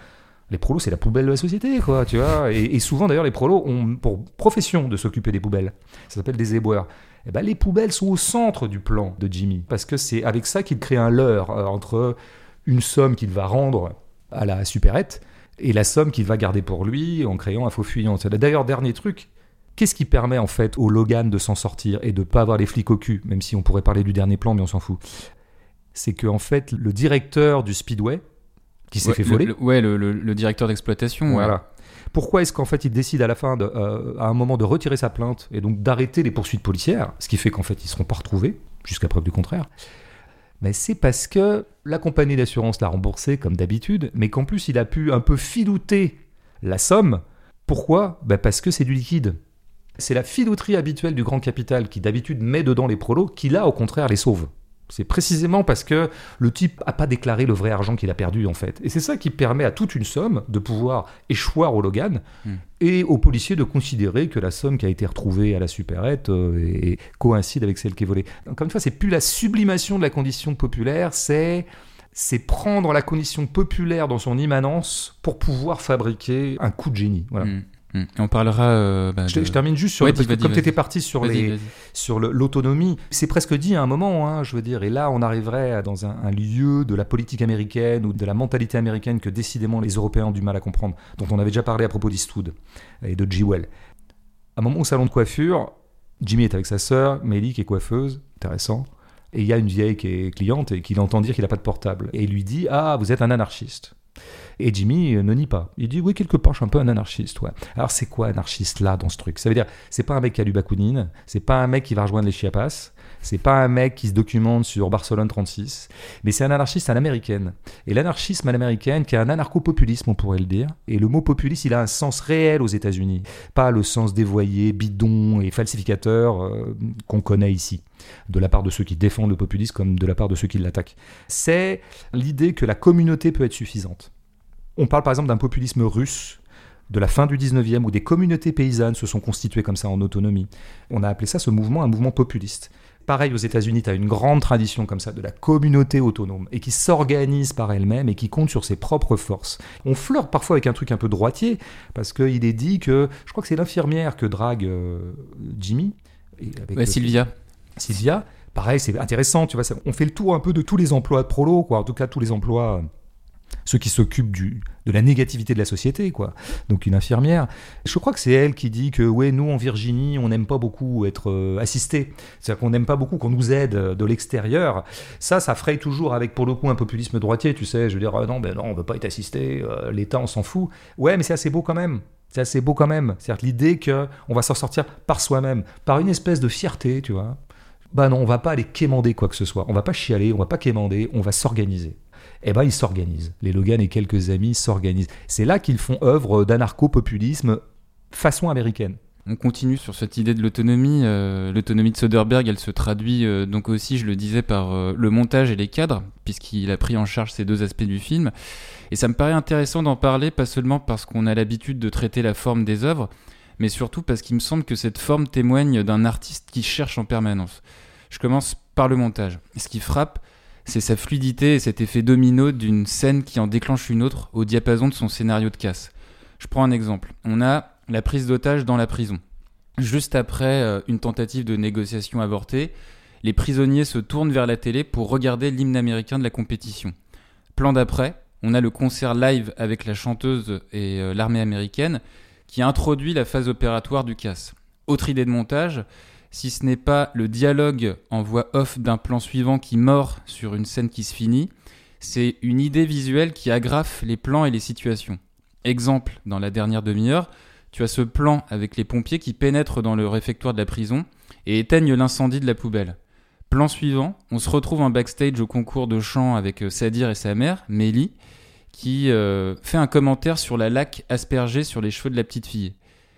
Les prolos, c'est la poubelle de la société, quoi, tu vois. Et, et souvent, d'ailleurs, les prolos ont pour profession de s'occuper des poubelles. Ça s'appelle des éboueurs. Eh ben, les poubelles sont au centre du plan de Jimmy, parce que c'est avec ça qu'il crée un leurre euh, entre une somme qu'il va rendre à la supérette et la somme qu'il va garder pour lui en créant un faux fuyant. D'ailleurs, dernier truc, qu'est-ce qui permet en fait au Logan de s'en sortir et de pas avoir les flics au cul, même si on pourrait parler du dernier plan, mais on s'en fout C'est que en fait, le directeur du Speedway, qui s'est Ouais, fait le- voler, le- ouais, le, le- le directeur d'exploitation. voilà. Pourquoi est-ce qu'en fait il décide à la fin, de, euh, à un moment, de retirer sa plainte et donc d'arrêter les poursuites policières, ce qui fait qu'en fait ils seront pas retrouvés, jusqu'à preuve du contraire? Mais c'est parce que la compagnie d'assurance l'a remboursé comme d'habitude, mais qu'en plus il a pu un peu filouter la somme. Pourquoi? Ben Parce que c'est du liquide. C'est la filouterie habituelle du grand capital qui d'habitude met dedans les prolos, qui là au contraire les sauve. C'est précisément parce que le type n'a pas déclaré le vrai argent qu'il a perdu en fait. Et c'est ça qui permet à toute une somme de pouvoir échoir au Logan Hmm. et aux policiers de considérer que la somme qui a été retrouvée à la supérette euh, est- est- coïncide avec celle qui est volée. Encore une fois, c'est plus la sublimation de la condition populaire, c'est c'est prendre la condition populaire dans son immanence pour pouvoir fabriquer un coup de génie. Voilà. Mm, mm. Et On parlera. euh, bah, Je, de- je termine juste sur Ouais, le, comme tu étais parti sur les, sur l'autonomie. C'est presque dit à un moment, hein, je veux dire. Et là, on arriverait à- dans un, un lieu de la politique américaine ou de la mentalité américaine que décidément les Européens ont du mal à comprendre, dont on avait déjà parlé à propos d'Eastwood et de G-Well. À un moment au salon de coiffure, Jimmy est avec sa sœur, Melly qui est coiffeuse, intéressant. Et il y a une vieille qui est cliente et qui l'entend dire qu'il n'a pas de portable. Et il lui dit Ah, vous êtes un anarchiste. Et Jimmy euh, ne nie pas. Il dit oui, quelque part, je suis un peu un anarchiste. Ouais. Alors c'est quoi anarchiste là dans ce truc? Ça veut dire, c'est pas un mec qui a lu Bakounine, c'est pas un mec qui va rejoindre les Chiapas, c'est pas un mec qui se documente sur Barcelone 36, mais c'est un anarchiste à l'américaine. Et l'anarchisme à l'américaine, qui est un anarcho-populisme, on pourrait le dire. Et le mot populiste, il a un sens réel aux États-Unis, pas le sens dévoyé, bidon et falsificateur euh, qu'on connaît ici de la part de ceux qui défendent le populisme comme de la part de ceux qui l'attaquent. C'est l'idée que la communauté peut être suffisante. On parle par exemple d'un populisme russe de la fin du 19e où des communautés paysannes se sont constituées comme ça en autonomie. On a appelé ça ce mouvement un mouvement populiste. Pareil aux États-Unis, tu as une grande tradition comme ça de la communauté autonome et qui s'organise par elle-même et qui compte sur ses propres forces. On flirte parfois avec un truc un peu droitier parce qu'il est dit que, je crois que c'est l'infirmière que drague euh, Jimmy. et avec Ouais, le- Sylvia. Sylvia, pareil, c'est intéressant, tu vois, ça- on fait le tour un peu de tous les emplois de prolo, quoi, en tout cas tous les emplois, euh, ceux qui s'occupent du, de la négativité de la société, quoi. Donc une infirmière, je crois que c'est elle qui dit que, ouais, nous en Virginie, on n'aime pas beaucoup être euh, assisté, c'est-à-dire qu'on n'aime pas beaucoup qu'on nous aide euh, de l'extérieur. Ça, ça fraye toujours avec, pour le coup, un populisme droitier, tu sais, je veux dire, ah non, ben non, on veut pas être assisté, euh, l'État, on s'en fout. Ouais, mais c'est assez beau quand même. C'est assez beau quand même. C'est-à-dire l'idée qu'on va s'en sortir par soi-même, par une espèce de fierté, tu vois. Bah non, on va pas aller quémander quoi que ce soit. On va pas chialer, on va pas quémander, on va s'organiser. Eh ben, ils s'organisent. Les Logan et quelques amis s'organisent. C'est là qu'ils font œuvre d'anarcho-populisme façon américaine. On continue sur cette idée de l'autonomie. Euh, l'autonomie de Soderbergh, elle se traduit euh, donc aussi, je le disais, par euh, le montage et les cadres, puisqu'il a pris en charge ces deux aspects du film. Et ça me paraît intéressant d'en parler, pas seulement parce qu'on a l'habitude de traiter la forme des œuvres, mais surtout parce qu'il me semble que cette forme témoigne d'un artiste qui cherche en permanence. Je commence par le montage. Ce qui frappe, c'est sa fluidité et cet effet domino d'une scène qui en déclenche une autre au diapason de son scénario de casse. Je prends un exemple. On a la prise d'otage dans la prison. Juste après euh, une tentative de négociation avortée, les prisonniers se tournent vers la télé pour regarder l'hymne américain de la compétition. Plan d'après, on a le concert live avec la chanteuse et euh, l'armée américaine qui introduit la phase opératoire du casse. Autre idée de montage, si ce n'est pas le dialogue en voix off d'un plan suivant qui mord sur une scène qui se finit, c'est une idée visuelle qui agrafe les plans et les situations. Exemple, dans la dernière demi-heure, tu as ce plan avec les pompiers qui pénètrent dans le réfectoire de la prison et éteignent l'incendie de la poubelle. Plan suivant, on se retrouve en backstage au concours de chant avec euh, Sadir et sa mère, Mélie, qui euh, fait un commentaire sur la laque aspergée sur les cheveux de la petite fille.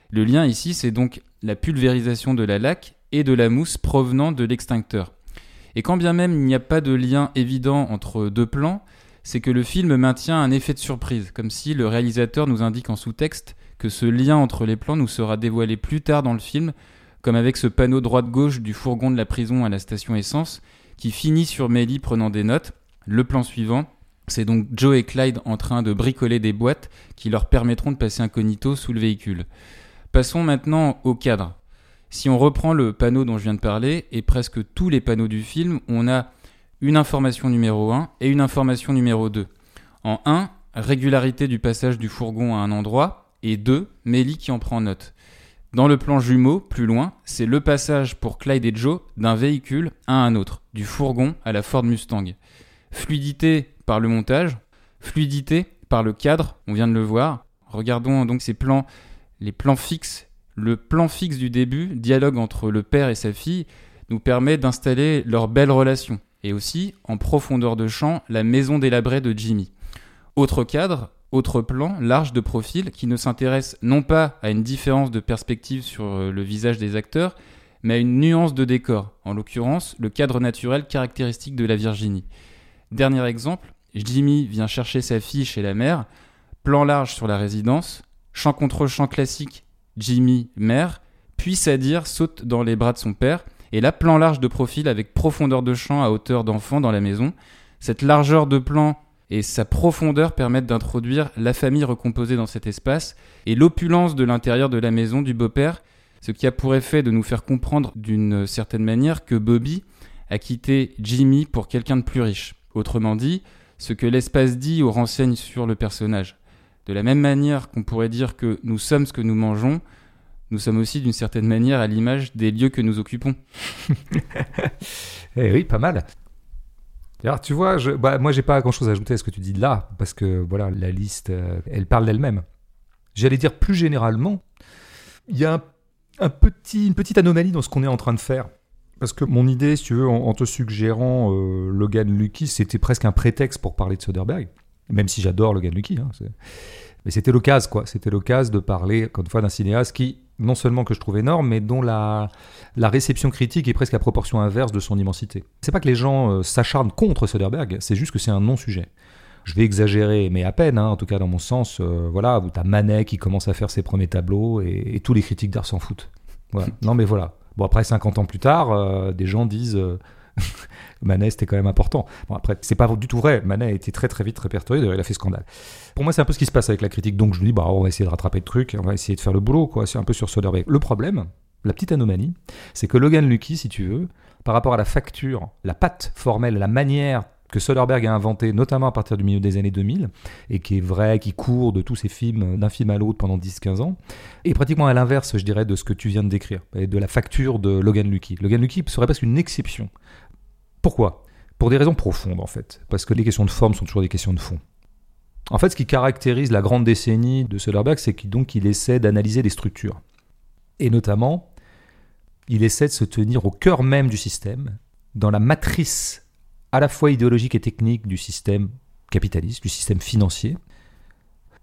Le lien ici, c'est donc la pulvérisation de la laque et de la mousse provenant de l'extincteur. Et quand bien même il n'y a pas de lien évident entre deux plans, c'est que le film maintient un effet de surprise, comme si le réalisateur nous indique en sous-texte que ce lien entre les plans nous sera dévoilé plus tard dans le film, comme avec ce panneau droite-gauche du fourgon de la prison à la station essence, qui finit sur Mélie prenant des notes. Le plan suivant, C'est donc Joe et Clyde en train de bricoler des boîtes qui leur permettront de passer incognito sous le véhicule. Passons maintenant au cadre. Si on reprend le panneau dont je viens de parler, et presque tous les panneaux du film, on a une information numéro 1 et une information numéro 2. En 1, régularité du passage du fourgon à un endroit, et 2, Melly qui en prend note. Dans le plan jumeau, plus loin, c'est le passage pour Clyde et Joe d'un véhicule à un autre, du fourgon à la Ford Mustang. Fluidité par le montage, fluidité par le cadre, on vient de le voir. Regardons donc ces plans, les plans fixes. Le plan fixe du début, dialogue entre le père et sa fille, nous permet d'installer leur belle relation. Et aussi, en profondeur de champ, la maison délabrée de Jimmy. Autre cadre, autre plan, large de profil, qui ne s'intéresse non pas à une différence de perspective sur euh, le visage des acteurs, mais à une nuance de décor, en l'occurrence le cadre naturel caractéristique de la Virginie. Dernier exemple, Jimmy vient chercher sa fille chez la mère, plan large sur la résidence, champ contre champ classique, Jimmy, mère, puis Sadir saute dans les bras de son père, et là, plan large de profil avec profondeur de champ à hauteur d'enfant dans la maison. Cette largeur de plan et sa profondeur permettent d'introduire la famille recomposée dans cet espace et l'opulence de l'intérieur de la maison du beau-père, ce qui a pour effet de nous faire comprendre d'une certaine manière que Bobby a quitté Jimmy pour quelqu'un de plus riche. Autrement dit, ce que l'espace dit ou renseigne sur le personnage. De la même manière qu'on pourrait dire que nous sommes ce que nous mangeons, nous sommes aussi d'une certaine manière à l'image des lieux que nous occupons. eh oui, pas mal. Alors, tu vois, bah, moi, j'ai pas grand chose à ajouter à ce que tu dis là, parce que voilà, la liste, euh, elle parle d'elle-même. J'allais dire plus généralement, il y a une petite anomalie dans ce qu'on est en train de faire. Parce que mon idée, si tu veux, en, te suggérant euh, Logan Lucky, c'était presque un prétexte pour parler de Soderbergh. Même si j'adore Logan Lucky. Hein, mais c'était l'occasion, quoi. C'était l'occasion de parler, encore une fois, d'un cinéaste qui, non seulement que je trouve énorme, mais dont la, la réception critique est presque à proportion inverse de son immensité. C'est pas que les gens euh, s'acharnent contre Soderbergh, c'est juste que c'est un non-sujet. Je vais exagérer, mais à peine, hein, en tout cas dans mon sens, euh, voilà, où t'as Manet qui commence à faire ses premiers tableaux et, et tous les critiques d'art s'en foutent. Voilà. non mais voilà, Bon, après, 50 ans plus tard, euh, des gens disent Manet, c'était quand même important. Bon, après, c'est pas du tout vrai. Manet a été très très vite répertorié, d'ailleurs, il a fait scandale. Pour moi, c'est un peu ce qui se passe avec la critique. Donc, je me dis, bah, on va essayer de rattraper le truc, on va essayer de faire le boulot, quoi. C'est un peu sur Soderbergh. Le problème, la petite anomalie, c'est que Logan Lucky, si tu veux, par rapport à la facture, la patte formelle, la manière que Soderbergh a inventé, notamment à partir du milieu des années 2000, et qui est vrai, qui court de tous ses films, d'un film à l'autre pendant 10-15 ans, et pratiquement à l'inverse, je dirais, de ce que tu viens de décrire, et de la facture de Logan Lucky. Logan Lucky serait presque une exception. Pourquoi? Pour des raisons profondes, en fait, parce que les questions de forme sont toujours des questions de fond. En fait, ce qui caractérise la grande décennie de Soderbergh, c'est qu'il il essaie d'analyser les structures. Et notamment, il essaie de se tenir au cœur même du système, dans la matrice à la fois idéologique et technique du système capitaliste, du système financier,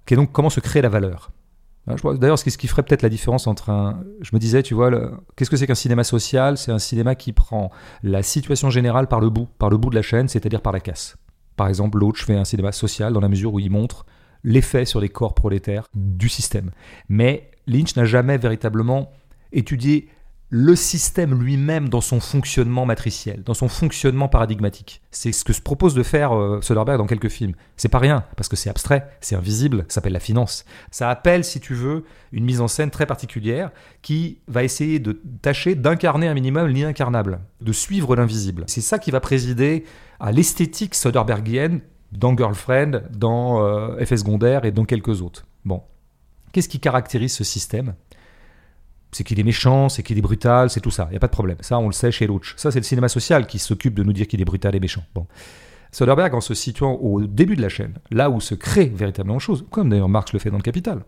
qui est donc comment se crée la valeur. D'ailleurs, ce qui ferait peut-être la différence entre un. Je me disais, tu vois, qu'est-ce que c'est qu'un cinéma social? C'est un cinéma qui prend la situation générale par le bout, par le bout de la chaîne, c'est-à-dire par la casse. Par exemple, Loach fait un cinéma social dans la mesure où il montre l'effet sur les corps prolétaires du système. Mais Lynch n'a jamais véritablement étudié le système lui-même dans son fonctionnement matriciel, dans son fonctionnement paradigmatique. C'est ce que se propose de faire euh, Soderbergh dans quelques films. C'est pas rien, parce que c'est abstrait, c'est invisible, ça s'appelle la finance. Ça appelle, si tu veux, une mise en scène très particulière qui va essayer de tâcher d'incarner un minimum l'inincarnable, de suivre l'invisible. C'est ça qui va présider à l'esthétique soderberghienne dans Girlfriend, dans euh, Effet secondaire et dans quelques autres. Bon. Qu'est-ce qui caractérise ce système? C'est qu'il est méchant, c'est qu'il est brutal, c'est tout ça. Il n'y a pas de problème. Ça, on le sait chez Loach. Ça, c'est le cinéma social qui s'occupe de nous dire qu'il est brutal et méchant. Bon. Soderbergh, en se situant au début de la chaîne, là où se crée véritablement chose, comme d'ailleurs Marx le fait dans le Capital,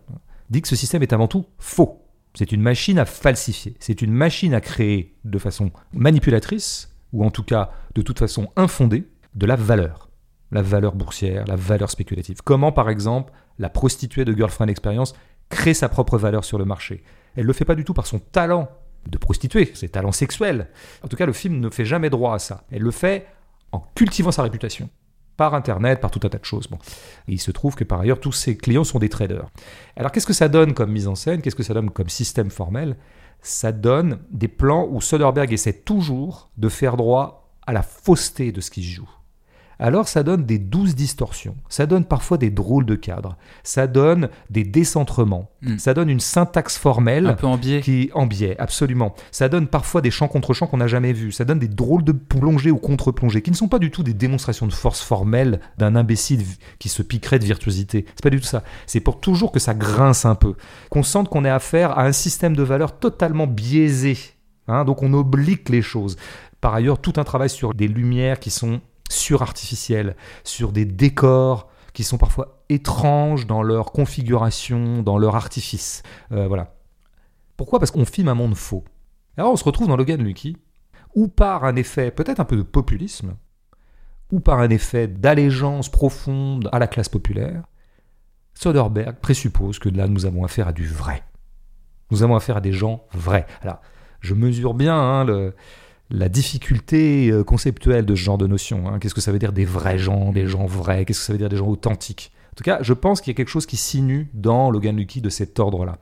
dit que ce système est avant tout faux. C'est une machine à falsifier. C'est une machine à créer de façon manipulatrice, ou en tout cas de toute façon infondée, de la valeur. La valeur boursière, la valeur spéculative. Comment, par exemple, la prostituée de Girlfriend Experience crée sa propre valeur sur le marché? Elle ne le fait pas du tout par son talent de prostituée, ses talents sexuels. En tout cas, le film ne fait jamais droit à ça. Elle le fait en cultivant sa réputation. Par Internet, par tout un tas de choses. Bon. il se trouve que par ailleurs, tous ses clients sont des traders. Alors qu'est-ce que ça donne comme mise en scène? Qu'est-ce que ça donne comme système formel? Ça donne des plans où Soderbergh essaie toujours de faire droit à la fausseté de ce qui se joue. Alors ça donne des douces distorsions, ça donne parfois des drôles de cadres, ça donne des décentrements, Mm. ça donne une syntaxe formelle Un peu en biais. qui en biais, absolument. Ça donne parfois des chants contre chants qu'on n'a jamais vus. Ça donne des drôles de plongées ou contre-plongées qui ne sont pas du tout des démonstrations de force formelle d'un imbécile qui se piquerait de virtuosité. C'est pas du tout ça. C'est pour toujours que ça grince un peu, qu'on sente qu'on est affaire à un système de valeurs totalement biaisé. hein. donc on oblique les choses. Par ailleurs, tout un travail sur des lumières qui sont surartificielles, sur des décors qui sont parfois étranges dans leur configuration, dans leur artifice. Euh, voilà. Pourquoi? Parce qu'on filme un monde faux. Alors on se retrouve dans Logan Lucky, ou par un effet peut-être un peu de populisme, ou par un effet d'allégeance profonde à la classe populaire, Soderbergh présuppose que là nous avons affaire à du vrai. Nous avons affaire à des gens vrais. Alors, je mesure bien hein, le- la difficulté euh, conceptuelle de ce genre de notion. hein. Qu'est-ce que ça veut dire des vrais gens, des gens vrais? Qu'est-ce que ça veut dire des gens authentiques? En tout cas, je pense qu'il y a quelque chose qui sinue dans Logan Lucky de cet ordre-là.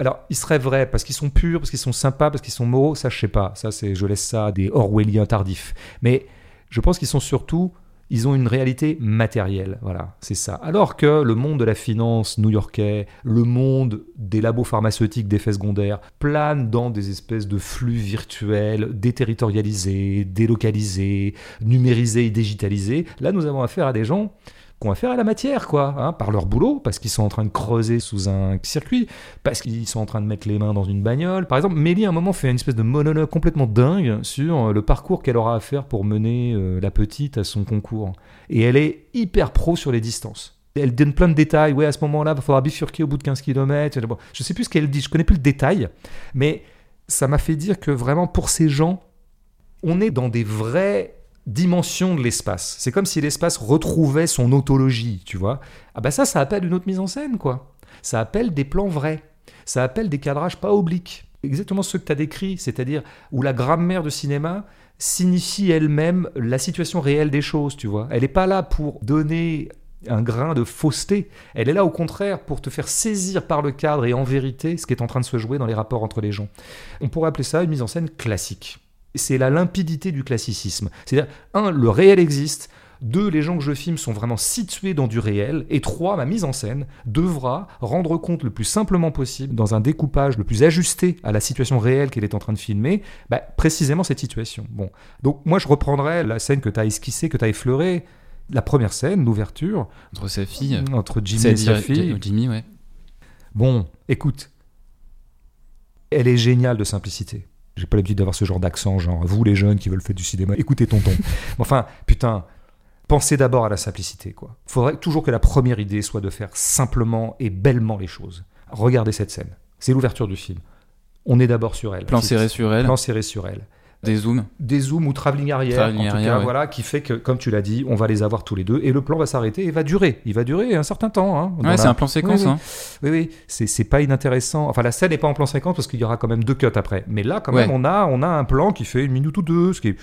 Alors, ils seraient vrais parce qu'ils sont purs, parce qu'ils sont sympas, parce qu'ils sont moraux, ça je sais pas. Ça, c'est, je laisse ça à des Orwelliens tardifs. Mais je pense qu'ils sont surtout, ils ont une réalité matérielle. Voilà, c'est ça. Alors que le monde de la finance new-yorkais, le monde des labos pharmaceutiques d'effets secondaires, plane dans des espèces de flux virtuels déterritorialisés, délocalisés, numérisés et digitalisés. Là, nous avons affaire à des gens qui ont affaire à la matière, quoi, hein, par leur boulot, parce qu'ils sont en train de creuser sous un circuit, parce qu'ils sont en train de mettre les mains dans une bagnole. Par exemple, Mélie, à un moment, fait une espèce de monologue complètement dingue sur euh, le parcours qu'elle aura à faire pour mener euh, la petite à son concours. Et elle est hyper pro sur les distances. Elle donne plein de détails. Ouais, à ce moment-là, il faudra bifurquer au bout de 15 km. Bon, je sais plus ce qu'elle dit, je connais plus le détail, mais ça m'a fait dire que vraiment, pour ces gens, on est dans des vraies dimensions de l'espace. C'est comme si l'espace retrouvait son autologie, tu vois. Ah bah ça, ça appelle une autre mise en scène, quoi. Ça appelle des plans vrais. Ça appelle des cadrages pas obliques. Exactement ce que tu as décrit, c'est-à-dire où la grammaire de cinéma signifie elle-même la situation réelle des choses, tu vois. Elle n'est pas là pour donner un grain de fausseté. Elle est là au contraire pour te faire saisir par le cadre et en vérité ce qui est en train de se jouer dans les rapports entre les gens. On pourrait appeler ça une mise en scène classique. C'est la limpidité du classicisme. C'est-à-dire, un, le réel existe. Deux, les gens que je filme sont vraiment situés dans du réel. Et trois, ma mise en scène devra rendre compte le plus simplement possible, dans un découpage le plus ajusté à la situation réelle qu'elle est en train de filmer, bah, précisément cette situation. Bon. Donc moi, je reprendrai la scène que tu as esquissée, que tu as effleurée. La première scène, l'ouverture, Entre sa fille. entre Jimmy et sa fille. Jimmy, ouais. Bon, écoute, elle est géniale de simplicité. J'ai pas l'habitude d'avoir ce genre d'accent, genre vous les jeunes qui veulent faire du cinéma, écoutez tonton. Mais enfin, putain, pensez d'abord à la simplicité, quoi. Faudrait toujours que la première idée soit de faire simplement et bellement les choses. Regardez cette scène. C'est l'ouverture du film. On est d'abord sur elle. Plan serré sur elle. Plan serré sur elle. Des zooms. Des zooms ou travelling arrière, Travelling en tout arrière, cas, ouais. voilà, qui fait que, comme tu l'as dit, on va les avoir tous les deux et le plan va s'arrêter et va durer. Il va durer un certain temps. Hein, Ouais, c'est la- un plan séquence. Oui, oui. Hein. oui, oui, c'est c'est pas inintéressant. Enfin, la scène n'est pas en plan 50 parce qu'il y aura quand même deux cuts après. Mais là, quand Ouais. même, on a, on a un plan qui fait une minute ou deux, ce qui est,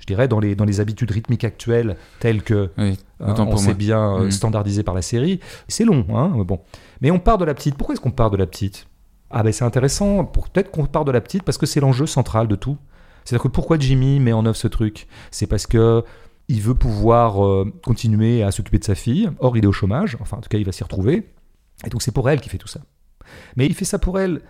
je dirais, dans les, dans les habitudes rythmiques actuelles, telles que Oui, euh, on sait bien euh, Mhm. standardisé par la série. C'est long, hein, mais bon. Mais on part de la petite. Pourquoi est-ce qu'on part de la petite? Ah ben c'est intéressant. Pour peut-être qu'on part de la petite parce que c'est l'enjeu central de tout. C'est-à-dire que pourquoi Jimmy met en œuvre ce truc? C'est parce que il veut pouvoir euh, continuer à s'occuper de sa fille. Or, il est au chômage. Enfin, en tout cas, il va s'y retrouver. Et donc, c'est pour elle qu'il fait tout ça. Mais il fait ça pour elle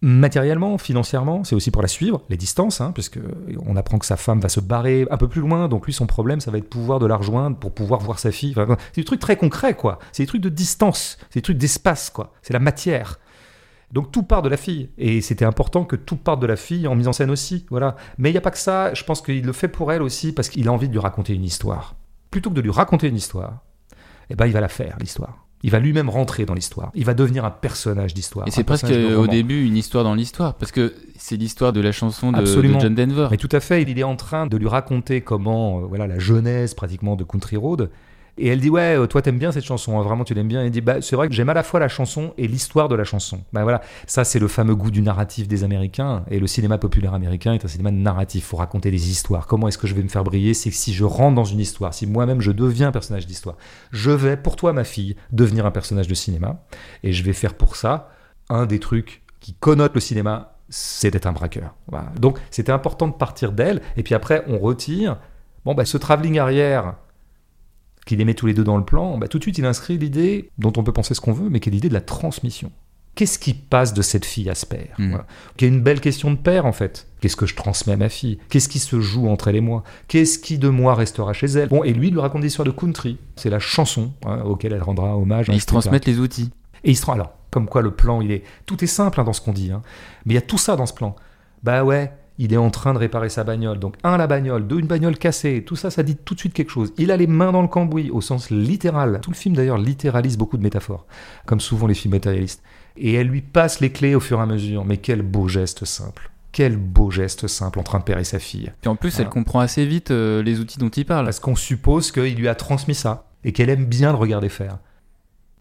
matériellement, financièrement. C'est aussi pour la suivre, les distances, hein, puisque on apprend que sa femme va se barrer un peu plus loin. Donc, lui, son problème, ça va être pouvoir de la rejoindre pour pouvoir voir sa fille. C'est des trucs très concrets, quoi. C'est des trucs de distance. C'est des trucs d'espace, quoi. C'est la matière. Donc tout part de la fille. Et c'était important que tout parte de la fille en mise en scène aussi. Voilà. Mais il n'y a pas que ça. Je pense qu'il le fait pour elle aussi parce qu'il a envie de lui raconter une histoire. Plutôt que de lui raconter une histoire, eh ben, il va la faire, l'histoire. Il va lui-même rentrer dans l'histoire. Il va devenir un personnage d'histoire. Et c'est presque au début une histoire dans l'histoire, parce que c'est l'histoire de la chanson de. John Denver. Mais tout à fait, il est en train de lui raconter comment, euh, voilà, la genèse pratiquement de Country Road. Et elle dit ouais, euh, toi t'aimes bien cette chanson, hein, vraiment tu l'aimes bien. Et il dit bah c'est vrai que j'aime à la fois la chanson et l'histoire de la chanson. Bah voilà, ça c'est le fameux goût du narratif des Américains. Et le cinéma populaire américain est un cinéma narratif. Faut raconter des histoires. Comment est-ce que je vais me faire briller C'est si je rentre dans une histoire, si moi-même je deviens un personnage d'histoire, je vais pour toi ma fille devenir un personnage de cinéma. Et je vais faire pour ça un des trucs qui connote le cinéma, c'est d'être un braqueur. Donc c'était important de partir d'elle, et puis après on retire Bon, bah, ce travelling arrière, qu'il les met tous les deux dans le plan, bah, tout de suite, il inscrit l'idée, dont on peut penser ce qu'on veut, mais qui est l'idée de la transmission. Qu'est-ce qui passe de cette fille à ce père Mm. voilà. Qui est une belle question de père, en fait. Qu'est-ce que je transmets à ma fille? Qu'est-ce qui se joue entre elle et moi? Qu'est-ce qui de moi restera chez elle? Bon, et lui, il lui raconte des histoires de country. C'est la chanson hein, auquel elle rendra hommage. Et hein, ils se transmettent les outils. Et il se rend alors, comme quoi le plan, il est tout est simple hein, dans ce qu'on dit, hein. mais il y a tout ça dans ce plan. Bah ouais, il est en train de réparer sa bagnole. Donc un la bagnole, deux une bagnole cassée. Tout ça, ça dit tout de suite quelque chose. Il a les mains dans le cambouis au sens littéral. Tout le film d'ailleurs littéralise beaucoup de métaphores, comme souvent les films matérialistes. Et elle lui passe les clés au fur et à mesure. Mais quel beau geste simple. Quel beau geste simple entre un père et sa fille. Puis en plus, Voilà. elle comprend assez vite euh, les outils dont il parle. Parce qu'on suppose qu'il lui a transmis ça et qu'elle aime bien le regarder faire.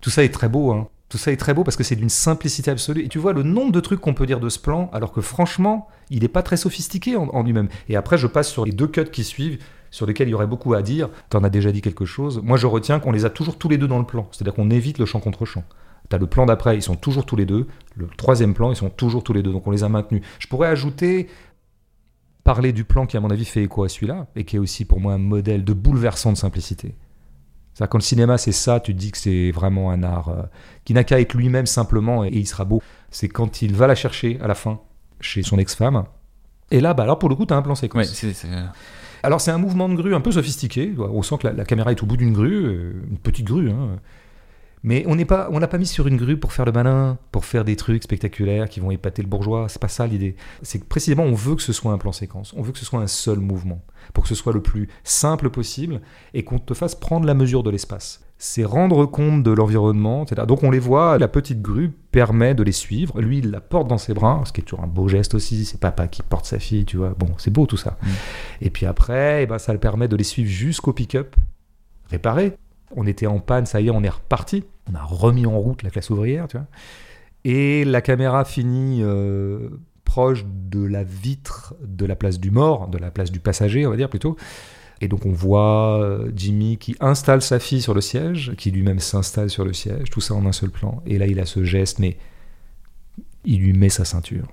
Tout ça est très beau, hein. Tout ça est très beau parce que c'est d'une simplicité absolue. Et tu vois le nombre de trucs qu'on peut dire de ce plan, alors que franchement, il n'est pas très sophistiqué en, en lui-même. Et après, je passe sur les deux cuts qui suivent, sur lesquels il y aurait beaucoup à dire. T'en as déjà dit quelque chose. Moi, je retiens qu'on les a toujours tous les deux dans le plan. C'est-à-dire qu'on évite le champ contre champ. T'as le plan d'après, ils sont toujours tous les deux. Le troisième plan, ils sont toujours tous les deux. Donc on les a maintenus. Je pourrais ajouter parler du plan qui, à mon avis, fait écho à celui-là, et qui est aussi pour moi un modèle de bouleversante simplicité. C'est-à-dire quand le cinéma c'est ça, tu te dis que c'est vraiment un art euh, qui n'a qu'à être lui-même simplement et, et il sera beau. C'est quand il va la chercher à la fin chez son ex-femme. Et là, bah alors pour le coup, tu as un plan séquence. Ouais, c'est- Alors c'est un mouvement de grue un peu sophistiqué. On sent que la, la caméra est au bout d'une grue, euh, une petite grue. hein. Mais on n'est pas, on l'a pas mis sur une grue pour faire le malin, pour faire des trucs spectaculaires qui vont épater le bourgeois. C'est pas ça l'idée. C'est que précisément on veut que ce soit un plan séquence. On veut que ce soit un seul mouvement pour que ce soit le plus simple possible et qu'on te fasse prendre la mesure de l'espace. C'est rendre compte de l'environnement, etc. Donc on les voit, la petite grue permet de les suivre. Lui, il la porte dans ses bras, ce qui est toujours un beau geste aussi. C'est papa qui porte sa fille, tu vois. Bon, c'est beau tout ça. Mm. Et puis après, eh ben, ça le permet de les suivre jusqu'au pick-up, réparé. On était en panne, ça y est, on est reparti. On a remis en route la classe ouvrière, tu vois. Et la caméra finit euh, proche de la vitre de la place du mort, de la place du passager, on va dire plutôt. Et donc on voit euh, Jimmy qui installe sa fille sur le siège, qui lui-même s'installe sur le siège, tout ça en un seul plan. Et là, il a ce geste, mais il lui met sa ceinture.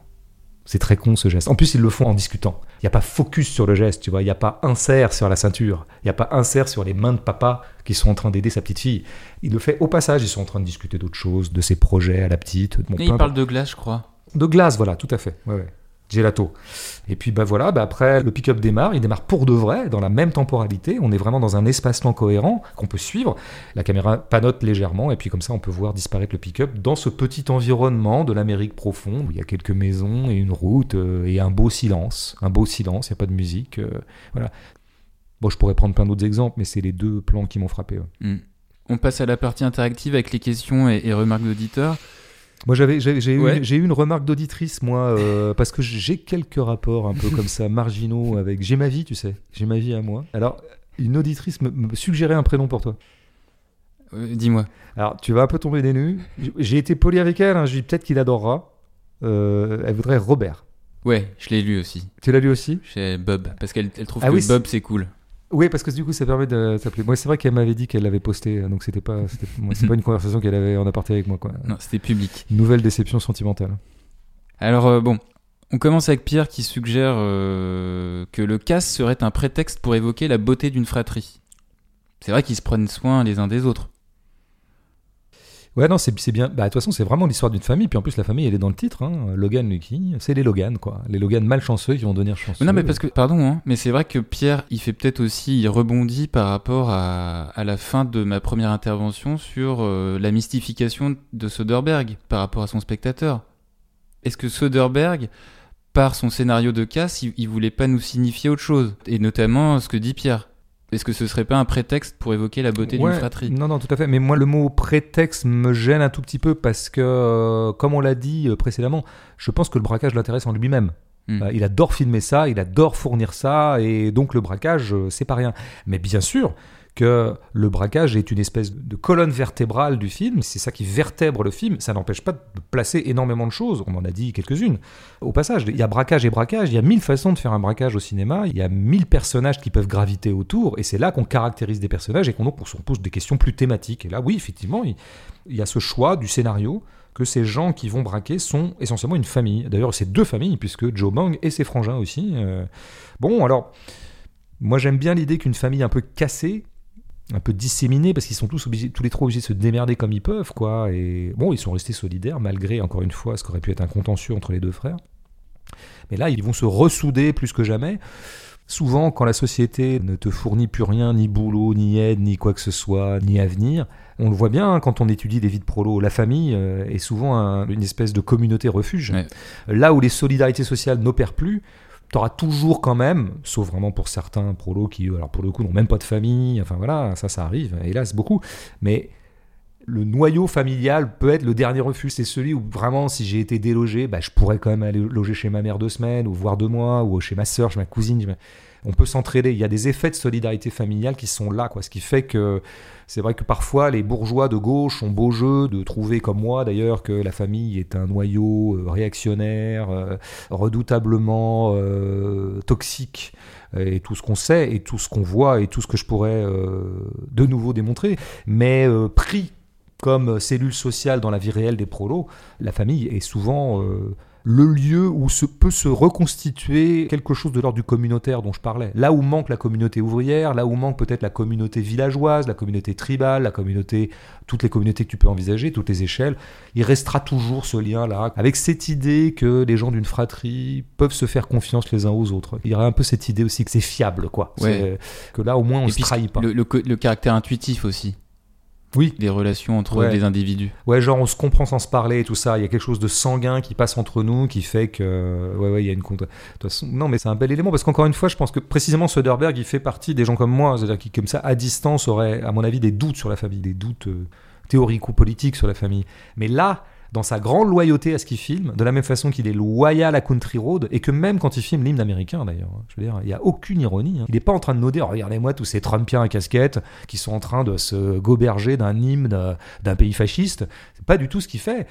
C'est très con ce geste. En plus, ils le font en discutant. Il n'y a pas focus sur le geste, tu vois. Il n'y a pas insert sur la ceinture. Il n'y a pas insert sur les mains de papa qui sont en train d'aider sa petite fille. Il le fait au passage. Ils sont en train de discuter d'autres choses, de ses projets à la petite. Bon, Et peu il parle de glace, je crois. De glace, voilà, tout à fait. Ouais, ouais. Gelato. Et puis bah voilà, bah après le pick-up démarre, il démarre pour de vrai, dans la même temporalité. On est vraiment dans un espace-temps cohérent qu'on peut suivre. La caméra panote légèrement, et puis comme ça on peut voir disparaître le pick-up dans ce petit environnement de l'Amérique profonde où il y a quelques maisons et une route euh, et un beau silence. Un beau silence, il n'y a pas de musique. euh, voilà. Bon, je pourrais prendre plein d'autres exemples, mais c'est les deux plans qui m'ont frappé. Mm. On passe à la partie interactive avec les questions et, et remarques d'auditeurs. Moi, j'avais, j'ai, eu, Ouais. une- j'ai eu une remarque d'auditrice, moi, euh, parce que j'ai quelques rapports un peu comme ça, marginaux, avec. J'ai ma vie, tu sais. J'ai ma vie à moi. Alors, une auditrice me, me suggérait un prénom pour toi. Euh, Dis-moi. Alors, tu vas un peu tomber des nues. J'ai été poli avec elle, hein, je lui peut-être qu'il adorera. Euh, elle voudrait Robert. Ouais, je l'ai lu aussi. Tu l'as lu aussi? Chez Bob. Parce qu'elle elle trouve Ah que oui, Bob, c'est cool. Oui, parce que du coup, ça permet de s'appeler. Moi, c'est vrai qu'elle m'avait dit qu'elle l'avait posté, donc c'était pas, c'est pas une conversation qu'elle avait en aparté avec moi, quoi. Non, c'était public. Nouvelle déception sentimentale. Alors, euh, bon. On commence avec Pierre qui suggère euh, que le casse serait un prétexte pour évoquer la beauté d'une fratrie. C'est vrai qu'ils se prennent soin les uns des autres. Ouais, non, c'est bien. Bah, de toute façon, c'est vraiment l'histoire d'une famille. Puis en plus, la famille, elle est dans le titre. Hein. Logan, Lucky, c'est les Logan, quoi. Les Logan malchanceux qui vont devenir chanceux. Non, mais parce que, pardon, hein, mais c'est vrai que Pierre, il fait peut-être aussi, il rebondit par rapport à, à la fin de ma première intervention sur euh, la mystification de Soderbergh par rapport à son spectateur. Est-ce que Soderbergh, par son scénario de casse, il, il voulait pas nous signifier autre chose? Et notamment ce que dit Pierre. Est-ce que ce serait pas un prétexte pour évoquer la beauté Ouais, d'une fratrie? Non, non, tout à fait. Mais moi, le mot prétexte me gêne un tout petit peu parce que, euh, comme on l'a dit euh, précédemment, je pense que le braquage l'intéresse en lui-même. Hmm. Euh, il adore filmer ça, il adore fournir ça, et donc le braquage, euh, c'est pas rien. Mais bien sûr que le braquage est une espèce de colonne vertébrale du film, c'est ça qui vertèbre le film, ça n'empêche pas de placer énormément de choses, on en a dit quelques-unes. Au passage, il y a braquage et braquage, il y a mille façons de faire un braquage au cinéma, il y a mille personnages qui peuvent graviter autour, et c'est là qu'on caractérise des personnages et qu'on se pose des questions plus thématiques. Et là, oui, effectivement, il, y a ce choix du scénario que ces gens qui vont braquer sont essentiellement une famille. D'ailleurs, c'est deux familles, puisque Joe Bang et ses frangins aussi. euh. Bon, alors, Moi, j'aime bien l'idée qu'une famille un peu cassée, un peu disséminée, parce qu'ils sont tous obligés, tous les trois obligés de se démerder comme ils peuvent, quoi. Et bon, ils sont restés solidaires malgré, encore une fois, ce qu'aurait pu être un contentieux entre les deux frères. Mais là, ils vont se ressouder plus que jamais. Souvent, quand la société ne te fournit plus rien, ni boulot, ni aide, ni quoi que ce soit, ni avenir, on le voit bien hein, quand on étudie des vies de prolo, la famille euh, est souvent un- une espèce de communauté refuge. Ouais. Là où les solidarités sociales n'opèrent plus, tu auras toujours quand même, sauf vraiment pour certains prolos qui, alors pour le coup, n'ont même pas de famille, enfin voilà, ça, ça arrive, hélas, beaucoup, mais le noyau familial peut être le dernier refuge. C'est celui où vraiment, si j'ai été délogé, bah, je pourrais quand même aller loger chez ma mère deux semaines, ou voir deux mois, ou chez ma soeur, chez ma cousine. On peut s'entraider. Il y a des effets de solidarité familiale qui sont là, quoi. Ce qui fait que c'est vrai que parfois les bourgeois de gauche ont beau jeu de trouver, comme moi d'ailleurs, que la famille est un noyau euh, réactionnaire, euh, redoutablement euh, toxique. Et tout ce qu'on sait et tout ce qu'on voit et tout ce que je pourrais de nouveau démontrer, mais pris comme cellule sociale dans la vie réelle des prolos, la famille est souvent le lieu où se peut se reconstituer quelque chose de l'ordre du communautaire dont je parlais. Là où manque la communauté ouvrière, là où manque peut-être la communauté villageoise, la communauté tribale, la communauté, toutes les communautés que tu peux envisager, toutes les échelles, il restera toujours ce lien-là, avec cette idée que les gens d'une fratrie peuvent se faire confiance les uns aux autres. Il y aurait un peu cette idée aussi que c'est fiable, quoi. Ouais. Que là, au moins, on Et se trahit pas. Le, le co- le caractère intuitif aussi, Oui, les relations entre Ouais. les individus. Ouais, genre on se comprend sans se parler et tout ça. Il y a quelque chose de sanguin qui passe entre nous qui fait que. Ouais, ouais, il y a une. De toute façon, non, mais c'est un bel élément parce qu'encore une fois, je pense que précisément Söderbergh, il fait partie des gens comme moi, c'est-à-dire qui, comme ça, à distance, auraient, à mon avis, des doutes sur la famille, des doutes euh, théoriques ou politiques sur la famille. Mais là, dans sa grande loyauté à ce qu'il filme, de la même façon qu'il est loyal à Country Road, et que même quand il filme l'hymne américain d'ailleurs, hein, je veux dire, il n'y a aucune ironie. hein. Il n'est pas en train de noder, regardez-moi tous ces Trumpiens à casquette qui sont en train de se goberger d'un hymne d'un- pays fasciste. C'est pas du tout ce qu'il fait.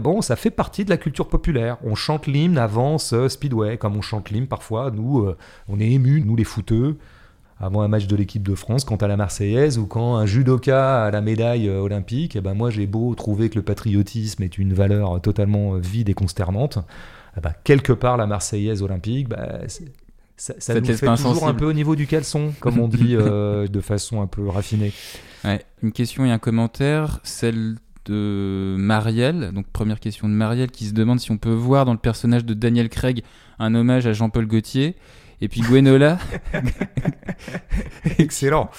Bon, ça fait partie de la culture populaire. On chante l'hymne avant ce Speedway, comme on chante l'hymne parfois. Nous, euh, on est émus, nous les footeux, avant un match de l'équipe de France, quand à la Marseillaise ou quand un judoka a la médaille euh, olympique. Et ben moi, j'ai beau trouver que le patriotisme est une valeur totalement euh, vide et consternante. eh ben, quelque part, la Marseillaise olympique, bah, ça, ça nous fait toujours un peu au niveau du caleçon, comme on dit euh, de façon un peu raffinée. Ouais, une question et un commentaire, celle de Marielle. Donc première question de Marielle qui se demande si on peut voir dans le personnage de Daniel Craig un hommage à Jean-Paul Gaultier. Et puis Gwenola, Excellent.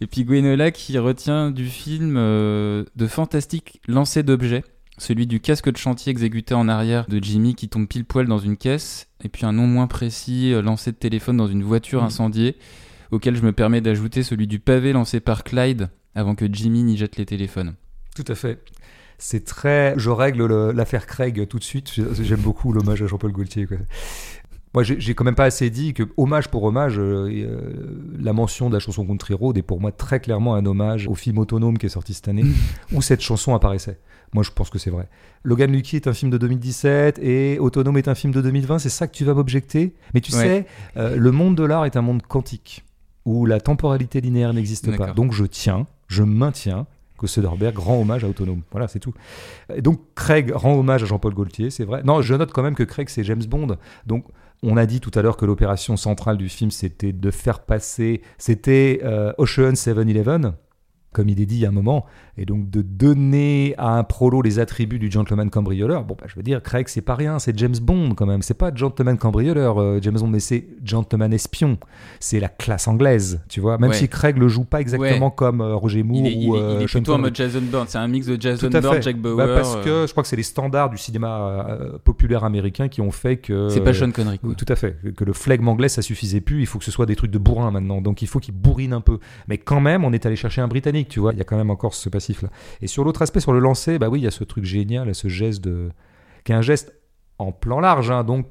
et puis Gwenola qui retient du film euh, de fantastique lancer d'objets, celui du casque de chantier exécuté en arrière de Jimmy qui tombe pile poil dans une caisse, et puis un nom moins précis, euh, lancer de téléphone dans une voiture Mhm. incendiée, auquel je me permets d'ajouter celui du pavé lancé par Clyde avant que Jimmy n'y jette les téléphones. Tout à fait. C'est très. Je règle le- l'affaire Craig tout de suite. J'aime beaucoup l'hommage à Jean-Paul Gaultier. quoi. Moi, j'ai quand même pas assez dit que, hommage pour hommage, euh, euh, la mention de la chanson Country Road est pour moi très clairement un hommage au film autonome qui est sorti cette année, où cette chanson apparaissait. Moi, je pense que c'est vrai. Logan Lucky est un film de 2017 et Autonome est un film de 2020. C'est ça que tu vas m'objecter? Mais tu Ouais. sais, euh, le monde de l'art est un monde quantique où la temporalité linéaire n'existe pas. Donc je tiens, je maintiens que Söderbergh rend hommage à Autonome. Voilà, c'est tout. Et donc Craig rend hommage à Jean-Paul Gaultier, c'est vrai. Non, je note quand même que Craig, c'est James Bond. Donc on a dit tout à l'heure que l'opération centrale du film, c'était de faire passer... C'était euh, Ocean 7-Eleven, comme il est dit il y a un moment, et donc de donner à un prolo les attributs du gentleman cambrioleur. Bon, bah, je veux dire, Craig, c'est pas rien, c'est James Bond quand même. C'est pas gentleman cambrioleur, euh, James Bond, mais c'est gentleman espion. C'est la classe anglaise, tu vois. Même Ouais. si Craig le joue pas exactement comme euh, Roger Moore Il est, il ou est- euh, il est Sean plutôt en mode Jason Bourne. C'est un mix de Jason Bourne. Jack Bauer. Bah, parce euh, que je crois que c'est les standards du cinéma euh, populaire américain qui ont fait que. c'est pas Sean Connery. quoi. Oui, tout à fait. Que le flegme anglais, ça suffisait plus. Il faut que ce soit des trucs de bourrin maintenant. Donc il faut qu'il bourrine un peu. Mais quand même, on est allé chercher un Britannique, tu vois. Il y a quand même encore ce passif-là. Et sur l'autre aspect, sur le lancer, bah oui, il y a ce truc génial, ce geste de. qui est un geste en plan large. hein. donc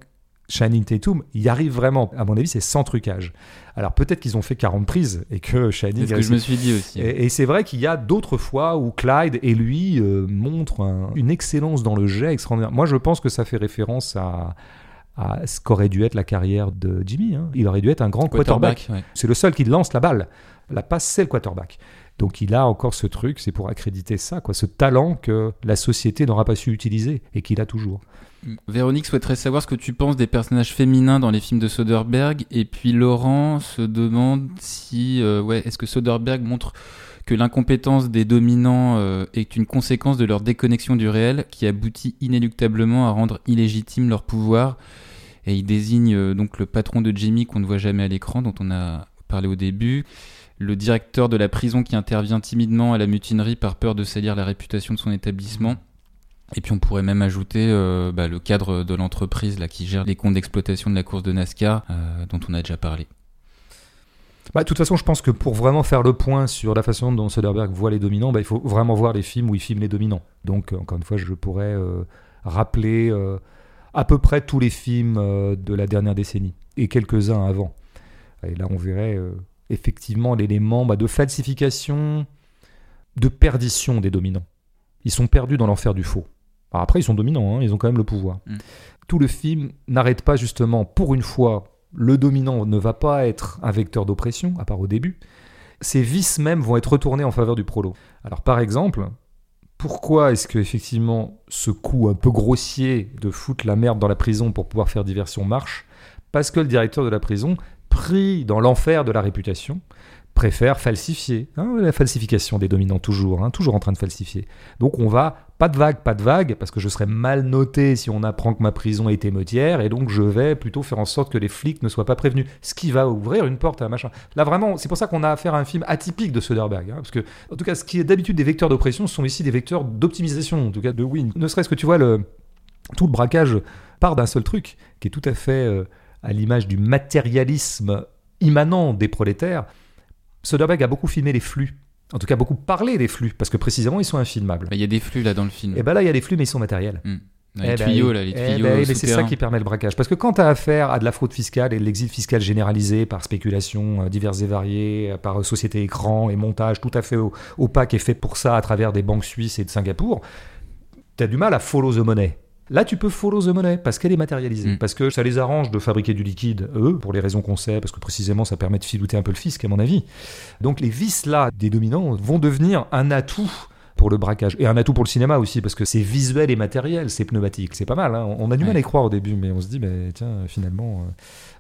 Shining Tatum, il y arrive vraiment. À mon avis, c'est sans trucage. Alors peut-être qu'ils ont fait 40 prises et que Shining. C'est ce que je me suis dit aussi. et, et c'est vrai qu'il y a d'autres fois où Clyde et lui euh, montrent un- une excellence dans le jet extraordinaire. Moi, je pense que ça fait référence à, à ce qu'aurait dû être la carrière de Jimmy. hein. Il aurait dû être un grand quarterback. Quarterback, ouais. C'est le seul qui lance la balle. La passe, c'est le quarterback. Donc il a encore ce truc, c'est pour accréditer ça, quoi, ce talent que la société n'aura pas su utiliser et qu'il a toujours. Véronique souhaiterait savoir ce que tu penses des personnages féminins dans les films de Soderbergh. Et puis Laurent se demande si, euh, ouais, est-ce que Soderbergh montre que l'incompétence des dominants euh, est une conséquence de leur déconnexion du réel qui aboutit inéluctablement à rendre illégitime leur pouvoir. Et il désigne euh, donc le patron de Jimmy qu'on ne voit jamais à l'écran, dont on a parlé au début, le directeur de la prison qui intervient timidement à la mutinerie par peur de salir la réputation de son établissement. Et puis on pourrait même ajouter euh, bah, le cadre de l'entreprise là qui gère les comptes d'exploitation de la course de NASCAR, dont on a déjà parlé. Bah, de toute façon, je pense que pour vraiment faire le point sur la façon dont Soderbergh voit les dominants, bah, il faut vraiment voir les films où il filme les dominants. Donc, euh, encore une fois, je pourrais euh, rappeler euh, à peu près tous les films de la dernière décennie et quelques-uns avant. Et là, on verrait effectivement l'élément bah, de falsification, de perdition des dominants. Ils sont perdus dans l'enfer du faux. Alors après, ils sont dominants, hein, ils ont quand même le pouvoir. Mm. Tout le film n'arrête pas justement, pour une fois, le dominant ne va pas être un vecteur d'oppression, à part au début, ces vices même vont être retournés en faveur du prolo. Alors par exemple, pourquoi est-ce que effectivement ce coup un peu grossier de foutre la merde dans la prison pour pouvoir faire diversion marche? Parce que le directeur de la prison, pris dans l'enfer de la réputation, préfère falsifier. Hein, la falsification des dominants, toujours, hein, toujours en train de falsifier. Donc on va, pas de vague, pas de vague, parce que je serais mal noté si on apprend que ma prison est émeutière, et donc je vais plutôt faire en sorte que les flics ne soient pas prévenus. Ce qui va ouvrir une porte à machin. Là vraiment, c'est pour ça qu'on a affaire à un film atypique de Soderbergh. Hein, parce que, en tout cas, ce qui est d'habitude des vecteurs d'oppression sont ici des vecteurs d'optimisation, en tout cas de win. Ne serait-ce que tu vois, le, tout le braquage part d'un seul truc, qui est tout à fait euh, à l'image du matérialisme immanent des prolétaires Soderbergh a beaucoup filmé les flux. En tout cas, beaucoup parlé des flux, parce que précisément, ils sont infilmables. Il y a des flux là dans le film. Et bien là, il y a des flux, mais ils sont matériels. Hmm. Les eh ben, tuyaux, là, les eh tuyaux. Ben, c'est ça qui permet le braquage. Parce que quand tu as affaire à de la fraude fiscale et de l'exil fiscal généralisé par spéculation euh, diverses et variées, euh, par société écran et montage tout à fait opaque et fait pour ça à travers des banques suisses et de Singapour, tu as du mal à follow the money. Là, tu peux follow the money parce qu'elle est matérialisée. Mm. Parce que ça les arrange de fabriquer du liquide, eux, pour les raisons qu'on sait, parce que précisément ça permet de filouter un peu le fisc, à mon avis. Donc les vices-là des dominants vont devenir un atout pour le braquage. Et un atout pour le cinéma aussi, parce que c'est visuel et matériel, c'est pneumatique. C'est pas mal. Hein. On a du mal à y croire au début, mais on se dit, mais tiens, finalement. Euh,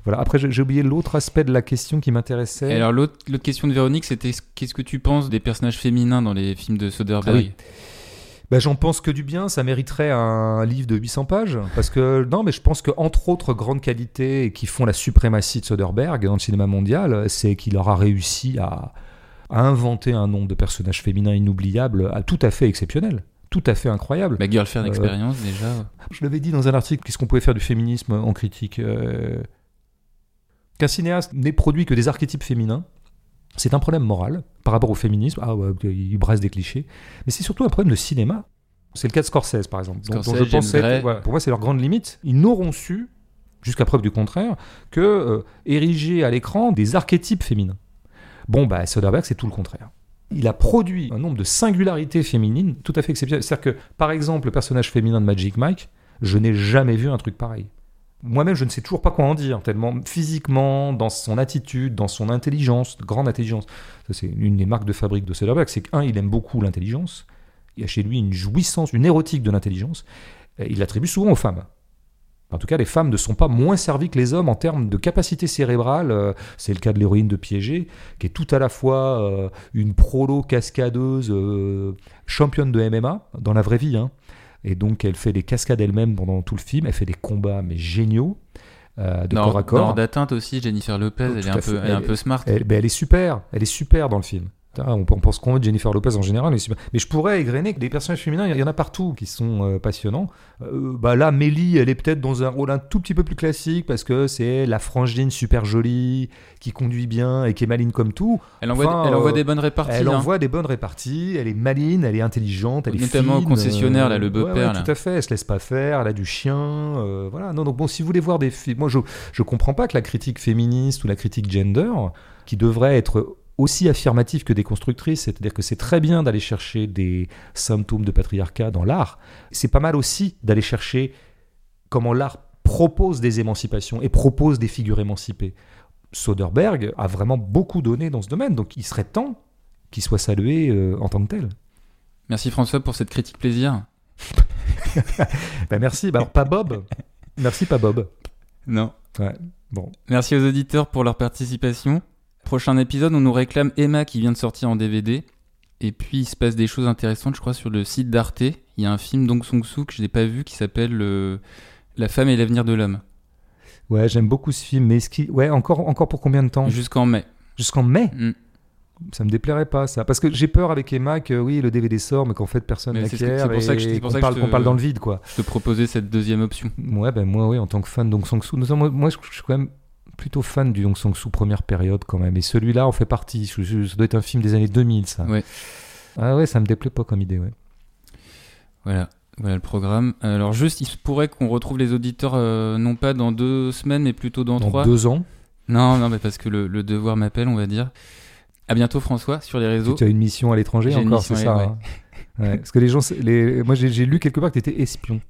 voilà. Après, j'ai oublié l'autre aspect de la question qui m'intéressait. Alors, l'autre question de Véronique, c'était qu'est-ce que tu penses des personnages féminins dans les films de Soderbergh? Ah ben, j'en pense que du bien, ça mériterait un livre de 800 pages. Parce que, non, mais je pense qu'entre autres grandes qualités qui font la suprématie de Soderbergh dans le cinéma mondial, c'est qu'il aura réussi à, inventer un nombre de personnages féminins inoubliables à tout à fait exceptionnel tout à fait incroyable. La Girlfriend euh, Experience, déjà. Je l'avais dit dans un article, qu'est-ce qu'on pouvait faire du féminisme en critique euh, Qu'un cinéaste n'ait produit que des archétypes féminins, c'est un problème moral par rapport au féminisme. Ah ouais, il brasse des clichés. Mais c'est surtout un problème de cinéma. C'est le cas de Scorsese, par exemple. Scorsese, je pensais, pour moi, c'est leur grande limite. Ils n'auront su, jusqu'à preuve du contraire, que euh, ériger à l'écran des archétypes féminins. Bon, bah, Soderbergh, c'est tout le contraire. Il a produit un nombre de singularités féminines tout à fait exceptionnelles. C'est-à-dire que, par exemple, le personnage féminin de Magic Mike, je n'ai jamais vu un truc pareil moi-même, je ne sais toujours pas quoi en dire, tellement physiquement, dans son attitude, dans son intelligence, grande intelligence. Ça, c'est une des marques de fabrique de Soderbergh, c'est qu'un, il aime beaucoup l'intelligence. Il y a chez lui une jouissance, une érotique de l'intelligence. Il l'attribue souvent aux femmes. En tout cas, les femmes ne sont pas moins servies que les hommes en termes de capacité cérébrale. Euh, c'est le cas de l'héroïne de Piégé, qui est tout à la fois euh, une prolo cascadeuse, euh, championne de MMA, dans la vraie vie, hein, et donc, elle fait des cascades elle-même pendant tout le film. Elle fait des combats, mais géniaux. Euh, de corps à corps. d'atteinte aussi, Jennifer Lopez, elle, est un, peu, elle, est un peu smart. Elle, ben, elle, est super, elle est super dans le film. On, pense qu'on veut Jennifer Lopez en général, mais, je pourrais égrener que des personnages féminins, il y en a partout qui sont euh, passionnants. Euh, bah là, Melly, elle est peut-être dans un rôle un tout petit peu plus classique parce que c'est la frangine super jolie qui conduit bien et qui est maline comme tout. Elle envoie, elle envoie des bonnes réparties. Elle hein. envoie des bonnes réparties. Elle est maline, elle est intelligente, elle est notamment au concessionnaire là, le beau-père. tout à fait. Elle se laisse pas faire. Elle a du chien. Euh, voilà. Non, donc bon, si vous voulez voir des films, moi je je comprends pas que la critique féministe ou la critique gender qui devrait être aussi affirmative que déconstructrice, c'est-à-dire que c'est très bien d'aller chercher des symptômes de patriarcat dans l'art, c'est pas mal aussi d'aller chercher comment l'art propose des émancipations et propose des figures émancipées. Soderbergh a vraiment beaucoup donné dans ce domaine, donc il serait temps qui soit salué euh, en tant que tel. Merci François pour cette critique plaisir. Bah, merci. Bah, alors, pas Bob. Merci, pas Bob. Non. Ouais. Bon. Merci aux auditeurs pour leur participation. Prochain épisode, on nous réclame Emma qui vient de sortir en DVD. Et puis il se passe des choses intéressantes, je crois, sur le site d'Arte. Il y a un film d'Ong Song-soo que je n'ai pas vu qui s'appelle euh, La femme et l'avenir de l'homme. Ouais, j'aime beaucoup ce film. Mais est-ce qu'il- ouais, encore, encore pour combien de temps? Jusqu'en mai. Jusqu'en mai? Mm. Ça me déplairait pas, ça. Parce que j'ai peur avec Emma que oui, le DVD sort, mais qu'en fait personne ce que- n'acquiert c'est pour ça que je- pour qu'on ça que parle, je qu'on te- parle dans le vide, quoi. Je te proposais cette deuxième option. Ouais, ben moi, oui, en tant que fan d'Ong Sang-soo, nous, moi, moi, je je suis quand même plutôt fan du Dong Sang-soo première période quand même. Et celui-là en fait partie. Je- je- ça doit être un film des années 2000, ça. Ouais. Ah ouais, ça me déplaît pas comme idée, ouais. Voilà. Voilà le programme. Alors juste, il se pourrait qu'on retrouve les auditeurs euh, non pas dans deux semaines, mais plutôt dans, Dans trois. deux ans, Non, non, mais parce que le, le devoir m'appelle, on va dire. À bientôt François sur les réseaux. tu as une mission à l'étranger encore, c'est ça. hein Ouais, Parce que les gens, les... moi j'ai j'ai lu quelque part que tu étais espion.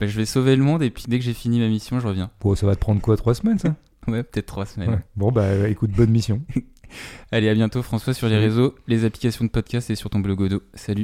Bah, je vais sauver le monde et puis dès que j'ai fini ma mission, je reviens. Bon, ça va te prendre quoi, trois semaines, ça? Ouais, peut-être trois semaines. Ouais. Bon, bah écoute, bonne mission. Allez, à bientôt François sur les réseaux, les applications de podcast et sur ton blog Odo. Salut.